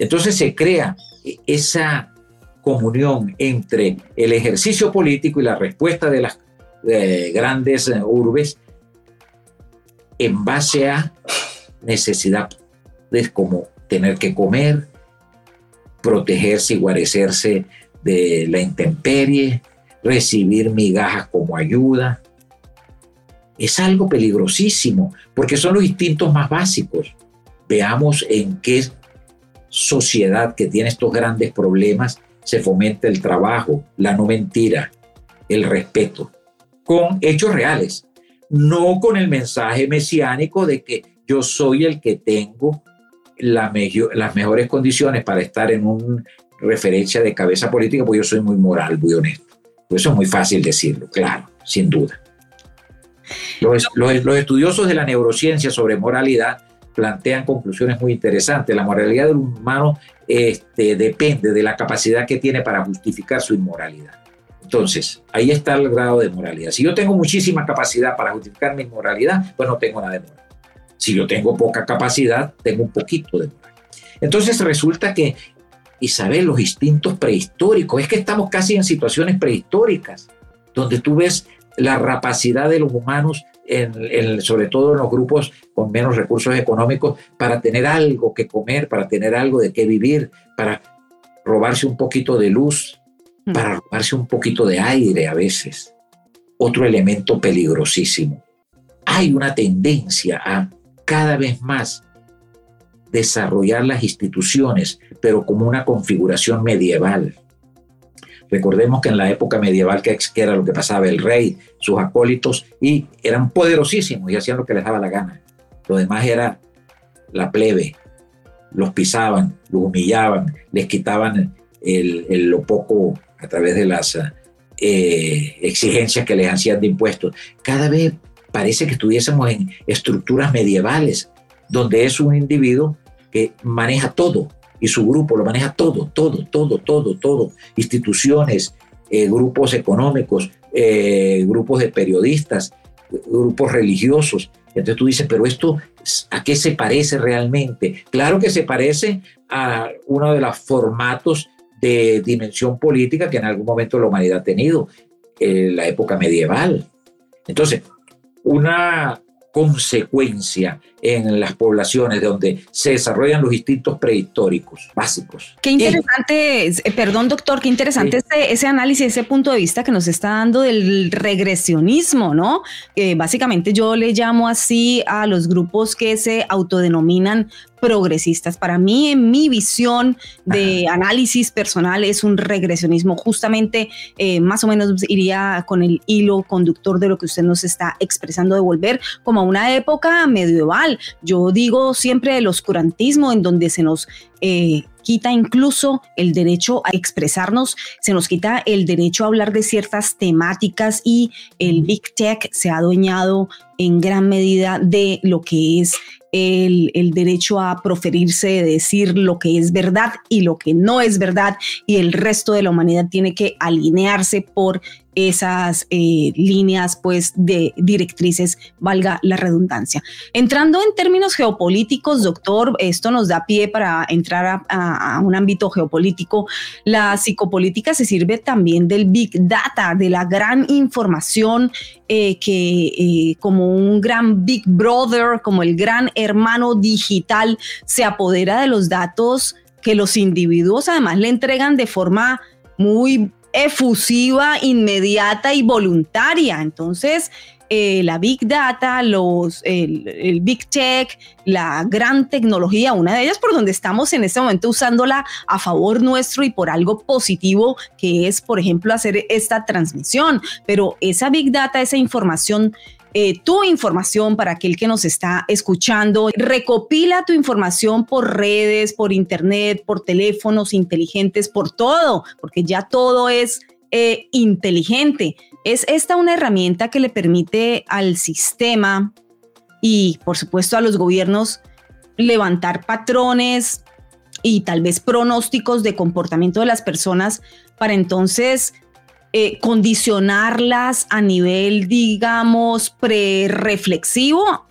Entonces se crea esa comunión entre el ejercicio político y la respuesta de las grandes eh, urbes en base a necesidades como tener que comer, protegerse y guarecerse de la intemperie, recibir migajas como ayuda. Es algo peligrosísimo porque son los instintos más básicos. Veamos en qué sociedad que tiene estos grandes problemas se fomenta el trabajo, la no mentira, el respeto, con hechos reales, no con el mensaje mesiánico de que yo soy el que tengo la las mejores condiciones para estar en una referencia de cabeza política, porque yo soy muy moral, muy honesto. Pues eso es muy fácil decirlo, claro. sin duda. Los, los, estudiosos de la neurociencia sobre moralidad plantean conclusiones muy interesantes. La moralidad del humano este, depende de la capacidad que tiene para justificar su inmoralidad. Entonces, ahí está el grado de moralidad. Si yo tengo muchísima capacidad para justificar mi inmoralidad, pues no tengo nada de moral. Si yo tengo poca capacidad, tengo un poquito de moral. Entonces resulta que, Isabel, los instintos prehistóricos, es que estamos casi en situaciones prehistóricas, donde tú ves la rapacidad de los humanos, sobre todo en los grupos con menos recursos económicos, para tener algo que comer, para tener algo de qué vivir, para robarse un poquito de luz, mm. para robarse un poquito de aire a veces. Otro elemento peligrosísimo. Hay una tendencia a cada vez más desarrollar las instituciones, pero como una configuración medieval. Recordemos que en la época medieval, que era lo que pasaba, el rey, sus acólitos, y eran poderosísimos y hacían lo que les daba la gana. Lo demás era la plebe. Los pisaban, los humillaban, les quitaban el, lo poco a través de las eh, exigencias que les hacían de impuestos. Cada vez parece que estuviésemos en estructuras medievales, donde es un individuo que maneja todo, y su grupo lo maneja todo, todo, todo, todo, todo. Instituciones, eh, grupos económicos, eh, grupos de periodistas, grupos religiosos. Entonces tú dices, pero esto, ¿a qué se parece realmente? Claro que se parece a uno de los formatos de dimensión política que en algún momento la humanidad ha tenido, en la época medieval. Entonces, una consecuencia en las poblaciones donde se desarrollan los instintos prehistóricos básicos. Qué interesante, eh, perdón doctor, qué interesante ese, ese, análisis, ese punto de vista que nos está dando del regresionismo, ¿no? básicamente yo le llamo así a los grupos que se autodenominan progresistas. Para mí, en mi visión de análisis personal, es un regresionismo. Justamente, eh, más o menos iría con el hilo conductor de lo que usted nos está expresando de volver como a una época medieval. Yo digo siempre el oscurantismo, en donde se nos eh, quita incluso el derecho a expresarnos, se nos quita el derecho a hablar de ciertas temáticas y el Big Tech se ha adueñado en gran medida de lo que es el, derecho a proferirse, decir lo que es verdad y lo que no es verdad, y el resto de la humanidad tiene que alinearse por esas eh, líneas pues de directrices, valga la redundancia. Entrando en términos geopolíticos, doctor, esto nos da pie para entrar a, un ámbito geopolítico. La psicopolítica se sirve también del big data, de la gran información eh, que eh, como un gran big brother, como el gran hermano digital, se apodera de los datos que los individuos además le entregan de forma muy efusiva, inmediata y voluntaria. Entonces, eh, la Big Data, los, el, Big Tech, la gran tecnología, una de ellas por donde estamos en este momento usándola a favor nuestro y por algo positivo que es, por ejemplo, hacer esta transmisión. Pero esa Big Data, esa información eh, tu información para aquel que nos está escuchando. Recopila tu información por redes, por internet, por teléfonos inteligentes, por todo, porque ya todo es eh, inteligente. Es esta una herramienta que le permite al sistema y por supuesto a los gobiernos levantar patrones y tal vez pronósticos de comportamiento de las personas para entonces eh, condicionarlas a nivel, digamos, pre-reflexivo,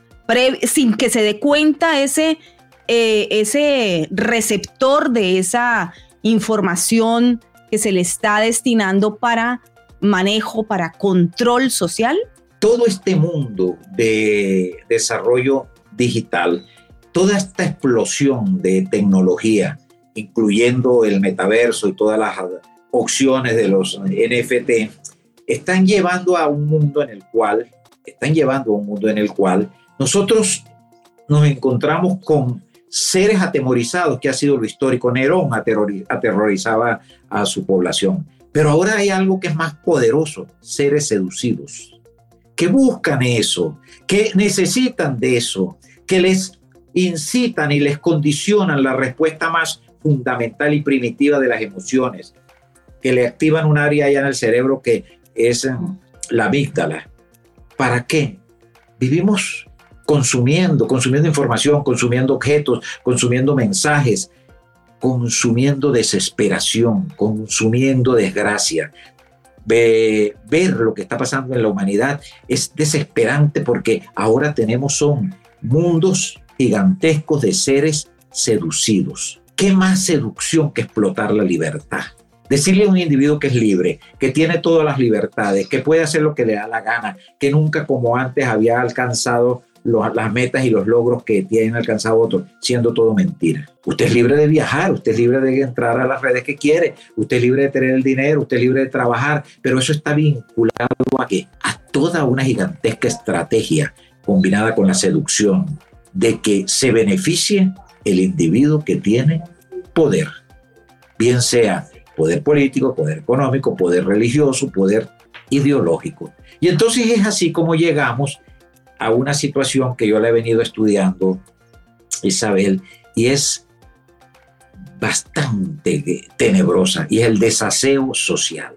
sin que se dé cuenta ese, eh, ese receptor de esa información que se le está destinando para manejo, para control social? Todo este mundo de desarrollo digital, toda esta explosión de tecnología, incluyendo el metaverso y todas las opciones de los NFT están llevando a un mundo en el cual, están llevando a un mundo en el cual nosotros nos encontramos con seres atemorizados, que ha sido lo histórico. Nerón aterrorizaba a su población. Pero ahora hay algo que es más poderoso, seres seducidos, que buscan eso, que necesitan de eso, que les incitan y les condicionan la respuesta más fundamental y primitiva de las emociones, que le activan un área allá en el cerebro que es la amígdala. ¿Para qué? Vivimos consumiendo, consumiendo información, consumiendo objetos, consumiendo mensajes, consumiendo desesperación, consumiendo desgracia. ver lo que está pasando en la humanidad es desesperante porque ahora tenemos son mundos gigantescos de seres seducidos. ¿Qué más seducción que explotar la libertad? Decirle a un individuo que es libre, que tiene todas las libertades, que puede hacer lo que le da la gana, que nunca como antes había alcanzado las metas y los logros que tienen alcanzado otros, siendo todo mentira. Usted es libre de viajar, usted es libre de entrar a las redes que quiere, usted es libre de tener el dinero, usted es libre de trabajar, pero eso está vinculado a? A toda una gigantesca estrategia combinada con la seducción de que se beneficie el individuo que tiene poder, bien sea poder político, poder económico, poder religioso, poder ideológico. Y entonces es así como llegamos a una situación que yo le he venido estudiando, Isabel, y es bastante tenebrosa, y es el desaseo social.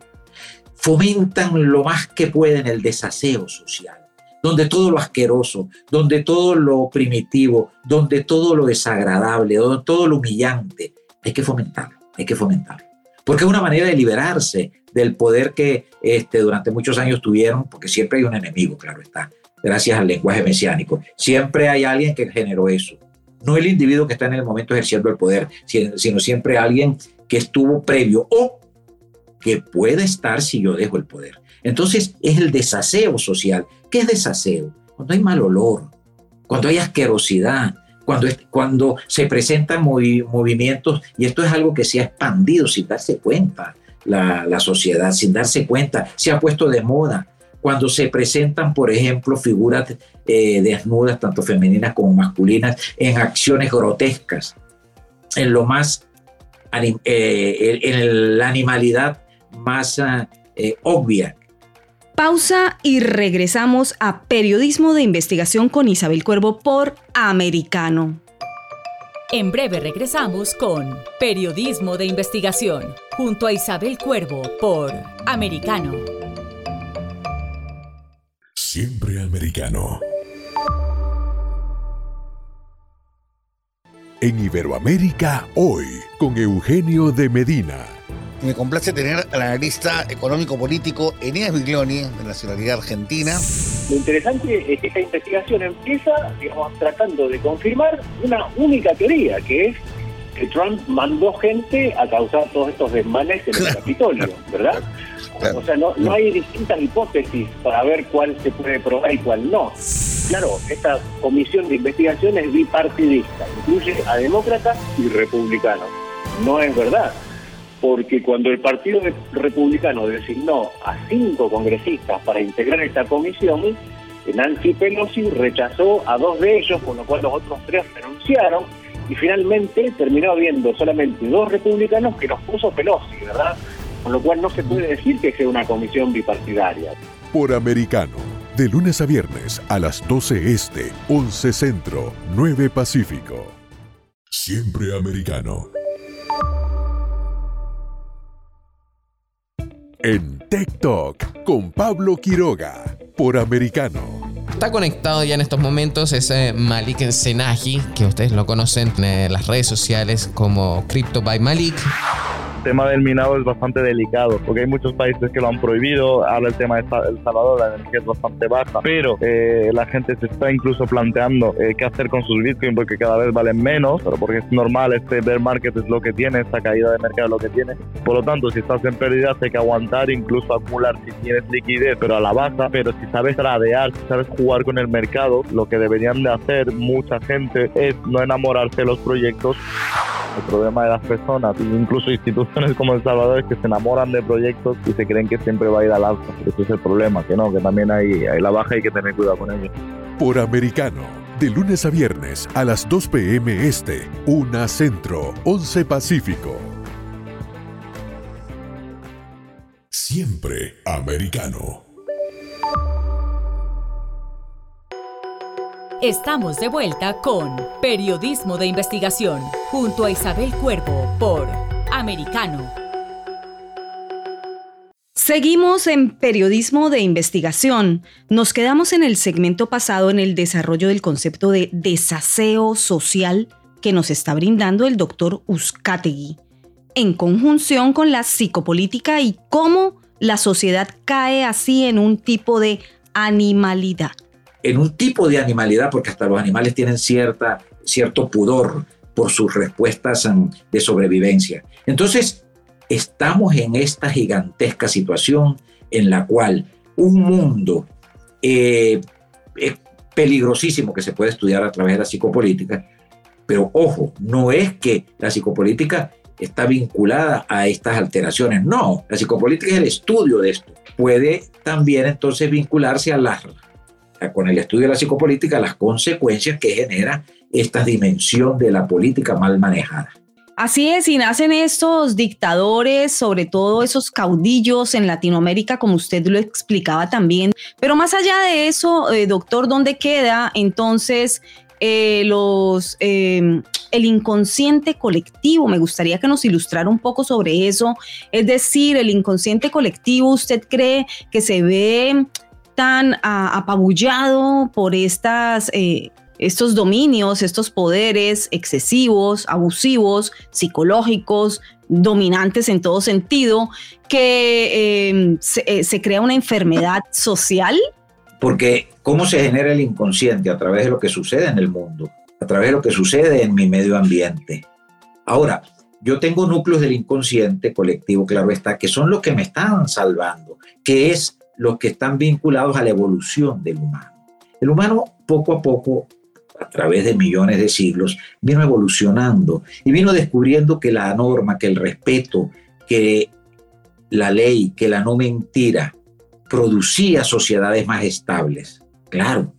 Fomentan lo más que pueden el desaseo social, donde todo lo asqueroso, donde todo lo primitivo, donde todo lo desagradable, donde todo lo humillante, hay que fomentarlo, hay que fomentarlo porque es una manera de liberarse del poder que este, durante muchos años tuvieron, porque siempre hay un enemigo, claro está, gracias al lenguaje mesiánico. Siempre hay alguien que generó eso. No el individuo que está en el momento ejerciendo el poder, sino siempre alguien que estuvo previo o que puede estar si yo dejo el poder. Entonces es el desaseo social. ¿Qué es desaseo? Cuando hay mal olor, cuando hay asquerosidad, cuando, se presentan movimientos, y esto es algo que se ha expandido sin darse cuenta, la, sociedad, sin darse cuenta, se ha puesto de moda. Cuando se presentan, por ejemplo, figuras eh, desnudas, tanto femeninas como masculinas, en acciones grotescas, en lo más, eh, en la animalidad más eh, obvia Pausa y regresamos a Periodismo de Investigación con Isabel Cuervo por Americano. En breve regresamos con Periodismo de Investigación junto a Isabel Cuervo por Americano. Siempre americano. En Iberoamérica hoy con Eugenio de Medina me complace tener al analista económico-político Eneas Biglioni, de nacionalidad argentina. Lo interesante es que esta investigación empieza, digamos, tratando de confirmar una única teoría, que es que Trump mandó gente a causar todos estos desmanes en el Capitolio, ¿verdad? O sea, no, no hay distintas hipótesis para ver cuál se puede probar y cuál no. Claro, esta comisión de investigación es bipartidista, incluye a demócratas y republicanos. No es verdad porque cuando el Partido Republicano designó a cinco congresistas para integrar esta comisión, Nancy Pelosi rechazó a dos de ellos, con lo cual los otros tres renunciaron, y finalmente terminó habiendo solamente dos republicanos que los puso Pelosi, ¿verdad? Con lo cual no se puede decir que sea una comisión bipartidaria. Por americano, de lunes a viernes a las 12 este, 11 centro, 9 pacífico. Siempre americano. En TikTok con Pablo Quiroga por Americano. Está conectado ya en estos momentos ese Malik Senaji, que ustedes lo conocen en las redes sociales como Crypto by Malik tema del minado es bastante delicado, porque hay muchos países que lo han prohibido. Ahora el tema de El Salvador, la energía es bastante baja, pero eh, la gente se está incluso planteando eh, qué hacer con sus bitcoins porque cada vez valen menos, pero porque es normal, este bear market es lo que tiene, esta caída de mercado es lo que tiene. Por lo tanto, si estás en pérdida, hay que aguantar, incluso acumular si tienes liquidez, pero a la baja. Pero si sabes tradear, si sabes jugar con el mercado, lo que deberían de hacer mucha gente es no enamorarse de los proyectos. El problema de las personas, incluso instituciones como El Salvador, es que se enamoran de proyectos y se creen que siempre va a ir al alza. Ese es el problema, que no, que también hay, hay la baja y hay que tener cuidado con ello. Por Americano, de lunes a viernes a las 2 p.m. Este, 1 Centro, 11 Pacífico. Siempre americano. Estamos de vuelta con Periodismo de Investigación junto a Isabel Cuervo por Americano. Seguimos en periodismo de investigación. Nos quedamos en el segmento pasado en el desarrollo del concepto de desaseo social que nos está brindando el doctor Uzcategui, en conjunción con la psicopolítica y cómo la sociedad cae así en un tipo de animalidad. En un tipo de animalidad, porque hasta los animales tienen cierta, cierto pudor por sus respuestas de sobrevivencia. Entonces, estamos en esta gigantesca situación en la cual un mundo eh, peligrosísimo que se puede estudiar a través de la psicopolítica, pero ojo, no es que la psicopolítica está vinculada a estas alteraciones, no, la psicopolítica es el estudio de esto. Puede también entonces vincularse a la, con el estudio de la psicopolítica las consecuencias que genera esta dimensión de la política mal manejada. Así es, y nacen estos dictadores, sobre todo esos caudillos en Latinoamérica, como usted lo explicaba también. Pero más allá de eso, eh, doctor, ¿dónde queda entonces eh, los, em, el inconsciente colectivo? Me gustaría que nos ilustrara un poco sobre eso. Es decir, el inconsciente colectivo, ¿usted cree que se ve tan ah, apabullado por estas eh, estos dominios, estos poderes excesivos, abusivos, psicológicos, dominantes en todo sentido, que em, eh, se, crea una enfermedad social? Porque ¿cómo se genera el inconsciente? A través de lo que sucede en el mundo, a través de lo que sucede en mi medio ambiente. Ahora, yo tengo núcleos del inconsciente colectivo, claro está, que son los que me están salvando, que es los que están vinculados a la evolución del humano. El humano poco a poco a través de millones de siglos, vino evolucionando y vino descubriendo que la norma, que el respeto, que la ley, que la no mentira, producía sociedades más estables. Claro.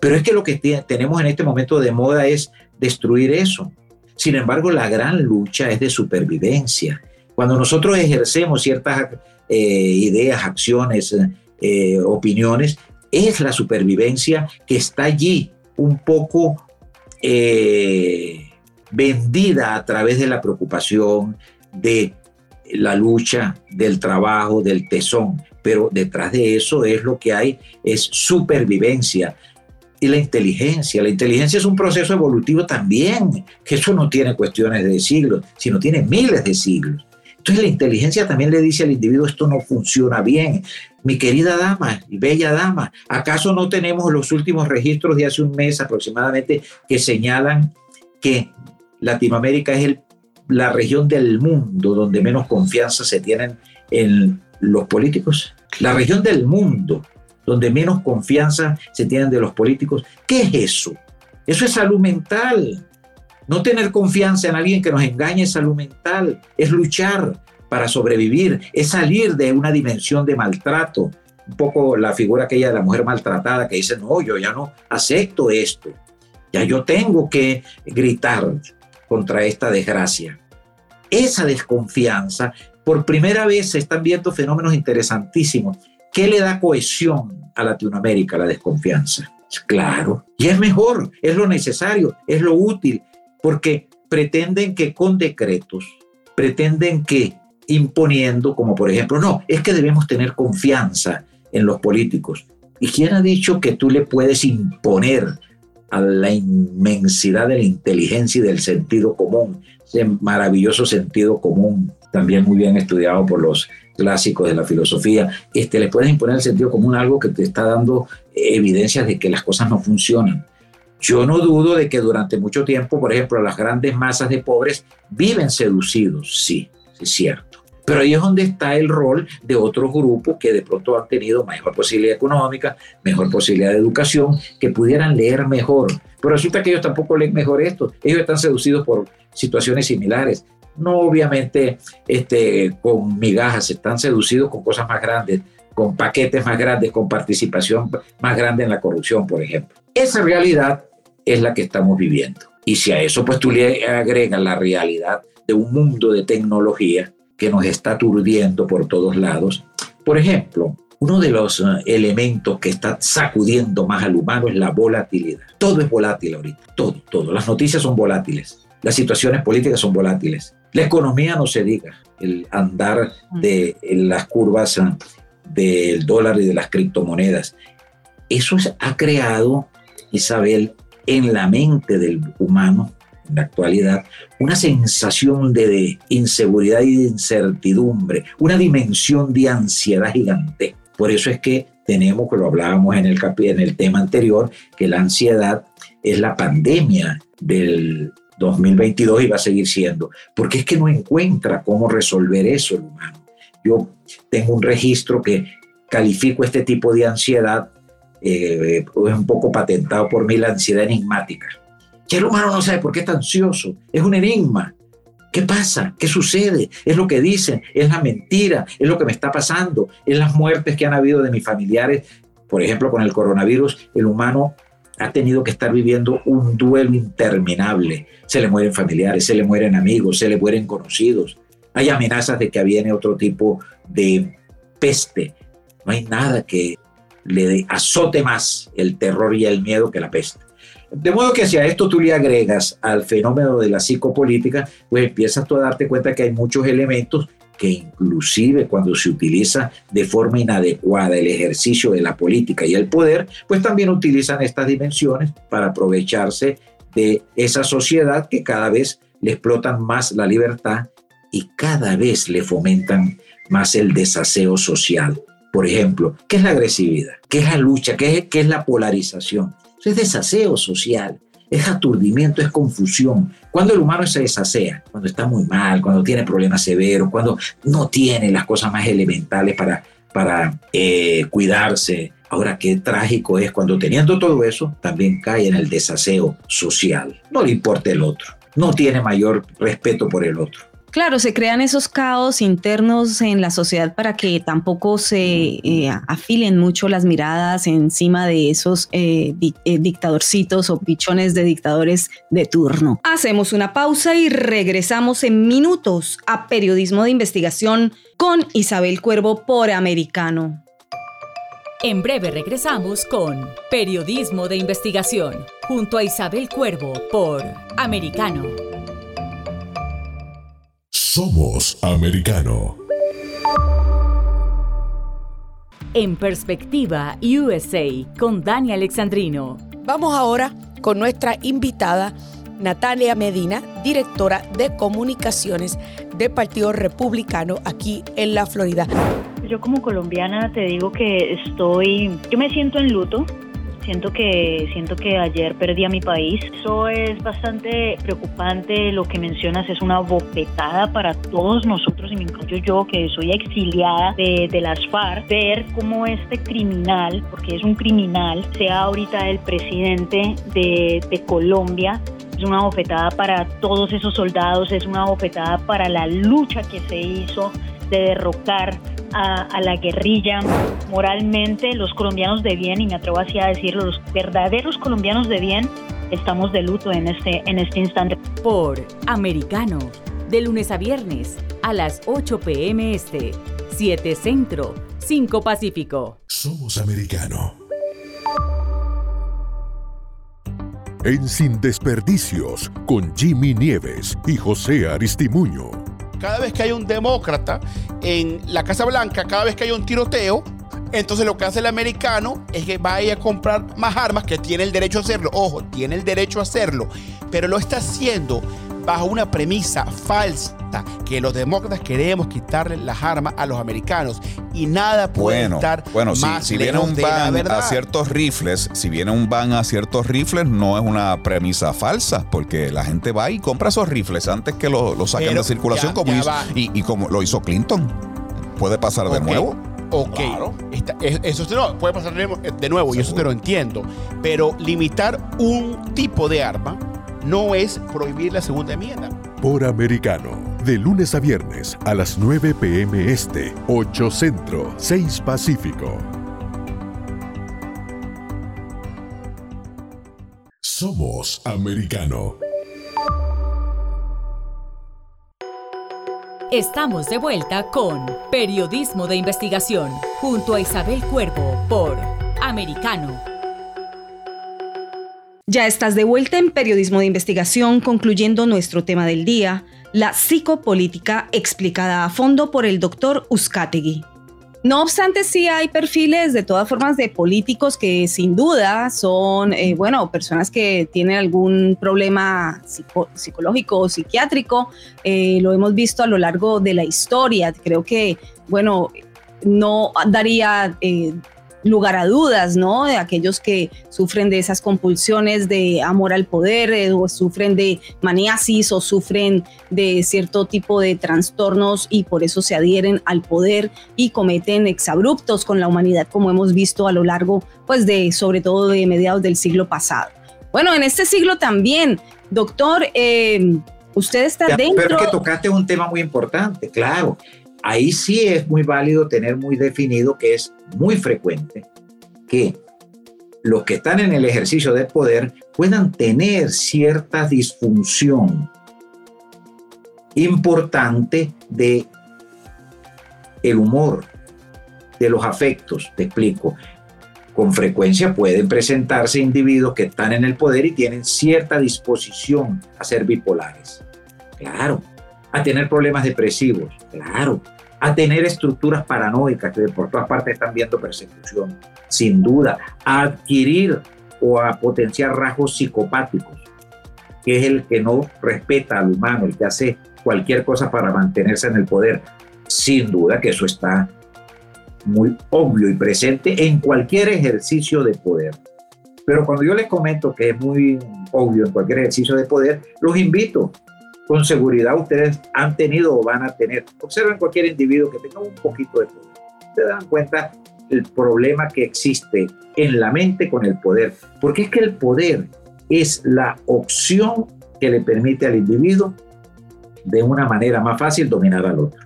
Pero es que lo que tenemos en este momento de moda es destruir eso. Sin embargo, la gran lucha es de supervivencia. Cuando nosotros ejercemos ciertas eh, ideas, acciones, eh, opiniones, es la supervivencia que está allí un poco eh, vendida a través de la preocupación, de la lucha, del trabajo, del tesón. Pero detrás de eso es lo que hay, es supervivencia. Y la inteligencia, la inteligencia es un proceso evolutivo también, que eso no tiene cuestiones de siglos, sino tiene miles de siglos. Entonces la inteligencia también le dice al individuo esto no funciona bien. Mi querida dama y bella dama, ¿acaso no tenemos los últimos registros de hace un mes aproximadamente que señalan que Latinoamérica es la región del mundo donde menos confianza se tienen en los políticos? La región del mundo donde menos confianza se tienen de los políticos. ¿Qué es eso? Eso es salud mental. No tener confianza en alguien que nos engañe es salud mental, es luchar para sobrevivir, es salir de una dimensión de maltrato. Un poco la figura aquella de la mujer maltratada que dice, no, yo ya no acepto esto, ya yo tengo que gritar contra esta desgracia. Esa desconfianza, por primera vez se están viendo fenómenos interesantísimos. ¿Qué le da cohesión a Latinoamérica la desconfianza? Claro, y es mejor, es lo necesario, es lo útil, porque pretenden que con decretos, pretenden que imponiendo, como por ejemplo, no, es que debemos tener confianza en los políticos. ¿Y quién ha dicho que tú le puedes imponer a la inmensidad de la inteligencia y del sentido común, ese maravilloso sentido común, también muy bien estudiado por los clásicos de la filosofía, este, le puedes imponer el sentido común algo que te está dando evidencias de que las cosas no funcionan. Yo no dudo de que durante mucho tiempo, por ejemplo, las grandes masas de pobres viven seducidos, sí, es cierto. Pero ahí es donde está el rol de otros grupos que de pronto han tenido mejor posibilidad económica, mejor posibilidad de educación, que pudieran leer mejor. Pero resulta que ellos tampoco leen mejor esto. Ellos están seducidos por situaciones similares. No obviamente este, con migajas, están seducidos con cosas más grandes, con paquetes más grandes, con participación más grande en la corrupción, por ejemplo. Esa realidad es la que estamos viviendo. Y si a eso pues tú le agregas la realidad de un mundo de tecnología que nos está aturdiendo por todos lados, por ejemplo, uno de los eh, elementos que está sacudiendo más al humano es la volatilidad. Todo es volátil ahorita, todo, todo. Las noticias son volátiles, las situaciones políticas son volátiles. La economía no se diga, el andar de las curvas ah, del dólar y de las criptomonedas. Eso ha creado, Isabel, en la mente del humano, en la actualidad, una sensación de, inseguridad y de incertidumbre, una dimensión de ansiedad gigante. Por eso es que tenemos, que lo hablábamos en el, en el tema anterior, que la ansiedad es la pandemia del 2022 y va a seguir siendo, porque es que no encuentra cómo resolver eso el humano. Yo tengo un registro que califico este tipo de ansiedad, eh, es un poco patentado por mí la ansiedad enigmática. Que el humano no sabe por qué está ansioso, es un enigma. ¿Qué pasa? ¿Qué sucede? Es lo que dicen, es la mentira, es lo que me está pasando, es las muertes que han habido de mis familiares. Por ejemplo, con el coronavirus, el humano ha tenido que estar viviendo un duelo interminable. Se le mueren familiares, se le mueren amigos, se le mueren conocidos. Hay amenazas de que viene otro tipo de peste. No hay nada que le azote más el terror y el miedo que la peste. De modo que si a esto tú le agregas al fenómeno de la psicopolítica, pues empiezas tú a darte cuenta que hay muchos elementos que inclusive cuando se utiliza de forma inadecuada el ejercicio de la política y el poder, pues también utilizan estas dimensiones para aprovecharse de esa sociedad que cada vez le explotan más la libertad y cada vez le fomentan más el desaseo social. Por ejemplo, ¿qué es la agresividad? ¿Qué es la lucha? ¿Qué es, qué es la polarización? Es desaseo social es aturdimiento, es confusión. Cuando el humano se desasea, cuando está muy mal, cuando tiene problemas severos, cuando no tiene las cosas más elementales para, para eh, cuidarse. Ahora, qué trágico es cuando teniendo todo eso, también cae en el desaseo social. No le importa el otro, no tiene mayor respeto por el otro. Claro, se crean esos caos internos en la sociedad para que tampoco se eh, afilen mucho las miradas encima de esos eh, eh, dictadorcitos o pichones de dictadores de turno. Hacemos una pausa y regresamos en minutos a Periodismo de Investigación con Isabel Cuervo por Americano. En breve regresamos con Periodismo de Investigación junto a Isabel Cuervo por Americano. Somos americano. En perspectiva USA con Dani Alexandrino. Vamos ahora con nuestra invitada Natalia Medina, directora de comunicaciones del Partido Republicano aquí en la Florida. Yo como colombiana te digo que estoy, yo me siento en luto Siento que, siento que ayer perdí a mi país. Eso es bastante preocupante. Lo que mencionas es una bofetada para todos nosotros, y me incluyo yo, que soy exiliada de, de las FARC, ver cómo este criminal, porque es un criminal, sea ahorita el presidente de, de Colombia, es una bofetada para todos esos soldados, es una bofetada para la lucha que se hizo de derrocar a, la guerrilla. Moralmente, los colombianos de bien, y me atrevo así a decirlo, los verdaderos colombianos de bien, estamos de luto en este, en este instante. Por Americano, de lunes a viernes, a las 8 pm este, 7 centro, 5 pacífico. Somos americano. En Sin Desperdicios, con Jimmy Nieves y José Aristimuño cada vez que hay un demócrata en la Casa Blanca, cada vez que hay un tiroteo, entonces lo que hace el americano es que vaya a comprar más armas, que tiene el derecho a hacerlo. Ojo, tiene el derecho a hacerlo, pero lo está haciendo bajo una premisa falsa, que los demócratas queremos quitarle las armas a los americanos y nada puede bueno, estar bueno, más si, viene un ban a ciertos rifles, si viene un ban a ciertos rifles, no es una premisa falsa, porque la gente va y compra esos rifles antes que lo, saquen de circulación como hizo, y, como lo hizo Clinton. Puede pasar de nuevo. Ok, eso no, puede pasar de nuevo y eso te lo entiendo, pero limitar un tipo de arma no es prohibir la segunda enmienda. Por americano, de lunes a viernes a las 9 pm este, 8 centro, 6 pacífico. Somos americano. Estamos de vuelta con Periodismo de Investigación junto a Isabel Cuervo por Americano ya estás de vuelta en Periodismo de Investigación, concluyendo nuestro tema del día, la psicopolítica explicada a fondo por el doctor Uzcategui. No obstante, sí hay perfiles de todas formas de políticos que sin duda son, eh, bueno, personas que tienen algún problema psicológico o psiquiátrico. Eh, lo hemos visto a lo largo de la historia. Creo que, bueno, no daría eh, lugar a dudas, ¿no? De aquellos que sufren de esas compulsiones de amor al poder eh, o sufren de maniasis o sufren de cierto tipo de trastornos y por eso se adhieren al poder y cometen exabruptos con la humanidad como hemos visto a lo largo, pues de sobre todo de mediados del siglo pasado. Bueno, en este siglo también, doctor, eh, usted está dentro... Pero que tocaste un tema muy importante, claro ahí sí es muy válido tener muy definido que es muy frecuente que los que están en el ejercicio del poder puedan tener cierta disfunción importante de el humor, de los afectos, te explico. Con frecuencia pueden presentarse individuos que están en el poder y tienen cierta disposición a ser bipolares. Claro. A tener problemas depresivos. Claro a tener estructuras paranoicas que por todas partes están viendo persecución, sin duda, a adquirir o a potenciar rasgos psicopáticos, que es el que no respeta al humano, el que hace cualquier cosa para mantenerse en el poder. Sin duda que eso está muy obvio y presente en cualquier ejercicio de poder. Pero cuando yo les comento que es muy obvio en cualquier ejercicio de poder, los invito con seguridad ustedes han tenido o van a tener. Observen cualquier individuo que tenga un poquito de poder. Se dan cuenta el problema que existe en la mente con el poder. Porque es que el poder es la opción que le permite al individuo de una manera más fácil dominar al otro.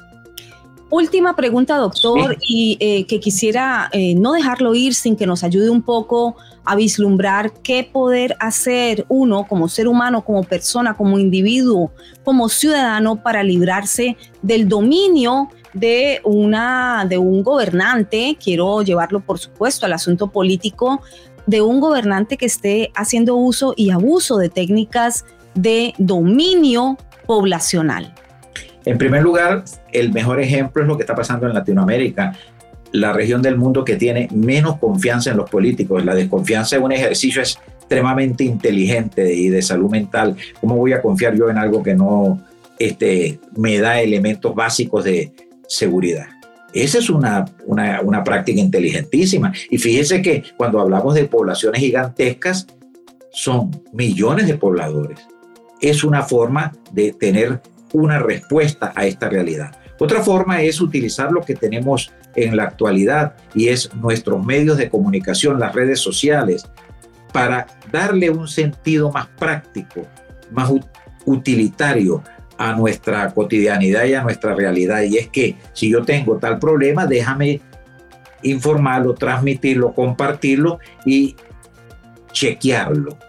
Última pregunta, doctor, y eh, que quisiera eh, no dejarlo ir sin que nos ayude un poco a vislumbrar qué poder hacer uno como ser humano, como persona, como individuo, como ciudadano para librarse del dominio de una de un gobernante, quiero llevarlo por supuesto al asunto político, de un gobernante que esté haciendo uso y abuso de técnicas de dominio poblacional. En primer lugar, el mejor ejemplo es lo que está pasando en Latinoamérica, la región del mundo que tiene menos confianza en los políticos. La desconfianza en un ejercicio extremadamente inteligente y de salud mental. ¿Cómo voy a confiar yo en algo que no este, me da elementos básicos de seguridad? Esa es una, una, una práctica inteligentísima. Y fíjese que cuando hablamos de poblaciones gigantescas, son millones de pobladores. Es una forma de tener una respuesta a esta realidad. Otra forma es utilizar lo que tenemos en la actualidad y es nuestros medios de comunicación, las redes sociales, para darle un sentido más práctico, más utilitario a nuestra cotidianidad y a nuestra realidad. Y es que si yo tengo tal problema, déjame informarlo, transmitirlo, compartirlo y chequearlo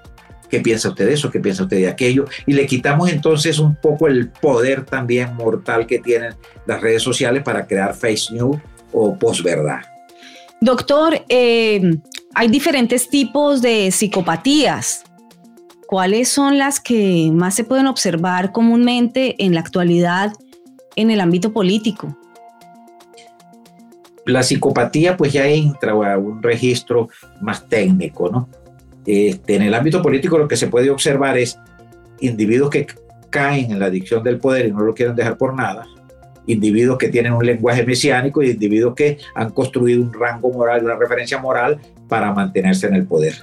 ¿Qué piensa usted de eso? ¿Qué piensa usted de aquello? Y le quitamos entonces un poco el poder también mortal que tienen las redes sociales para crear face news o posverdad. Doctor, eh, hay diferentes tipos de psicopatías. ¿Cuáles son las que más se pueden observar comúnmente en la actualidad en el ámbito político? La psicopatía pues ya entra a un registro más técnico, ¿no? Este, en el ámbito político lo que se puede observar es individuos que caen en la adicción del poder y no lo quieren dejar por nada, individuos que tienen un lenguaje mesiánico y individuos que han construido un rango moral, una referencia moral para mantenerse en el poder.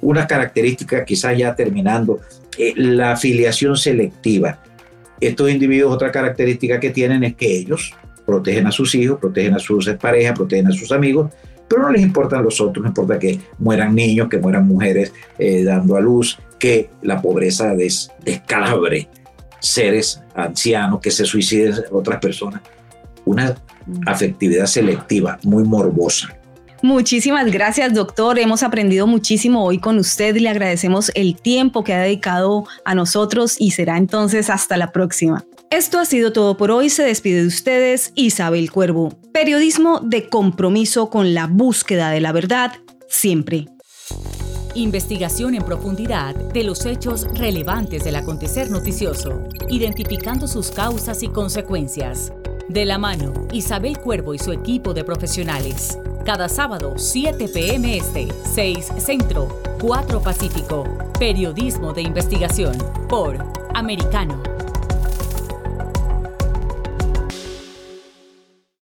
Una característica, quizás ya terminando, eh, la afiliación selectiva. Estos individuos, otra característica que tienen es que ellos protegen a sus hijos, protegen a sus parejas, protegen a sus amigos, pero no les importan los otros, no importa que mueran niños, que mueran mujeres eh, dando a luz, que la pobreza des, descalabre seres ancianos, que se suiciden otras personas. Una afectividad selectiva muy morbosa. Muchísimas gracias, doctor. Hemos aprendido muchísimo hoy con usted le agradecemos el tiempo que ha dedicado a nosotros y será entonces hasta la próxima. Esto ha sido todo por hoy. Se despide de ustedes Isabel Cuervo. Periodismo de compromiso con la búsqueda de la verdad siempre. Investigación en profundidad de los hechos relevantes del acontecer noticioso, identificando sus causas y consecuencias. De la mano, Isabel Cuervo y su equipo de profesionales. Cada sábado, 7 p.m. Este, 6 Centro, 4 Pacífico. Periodismo de investigación por Americano.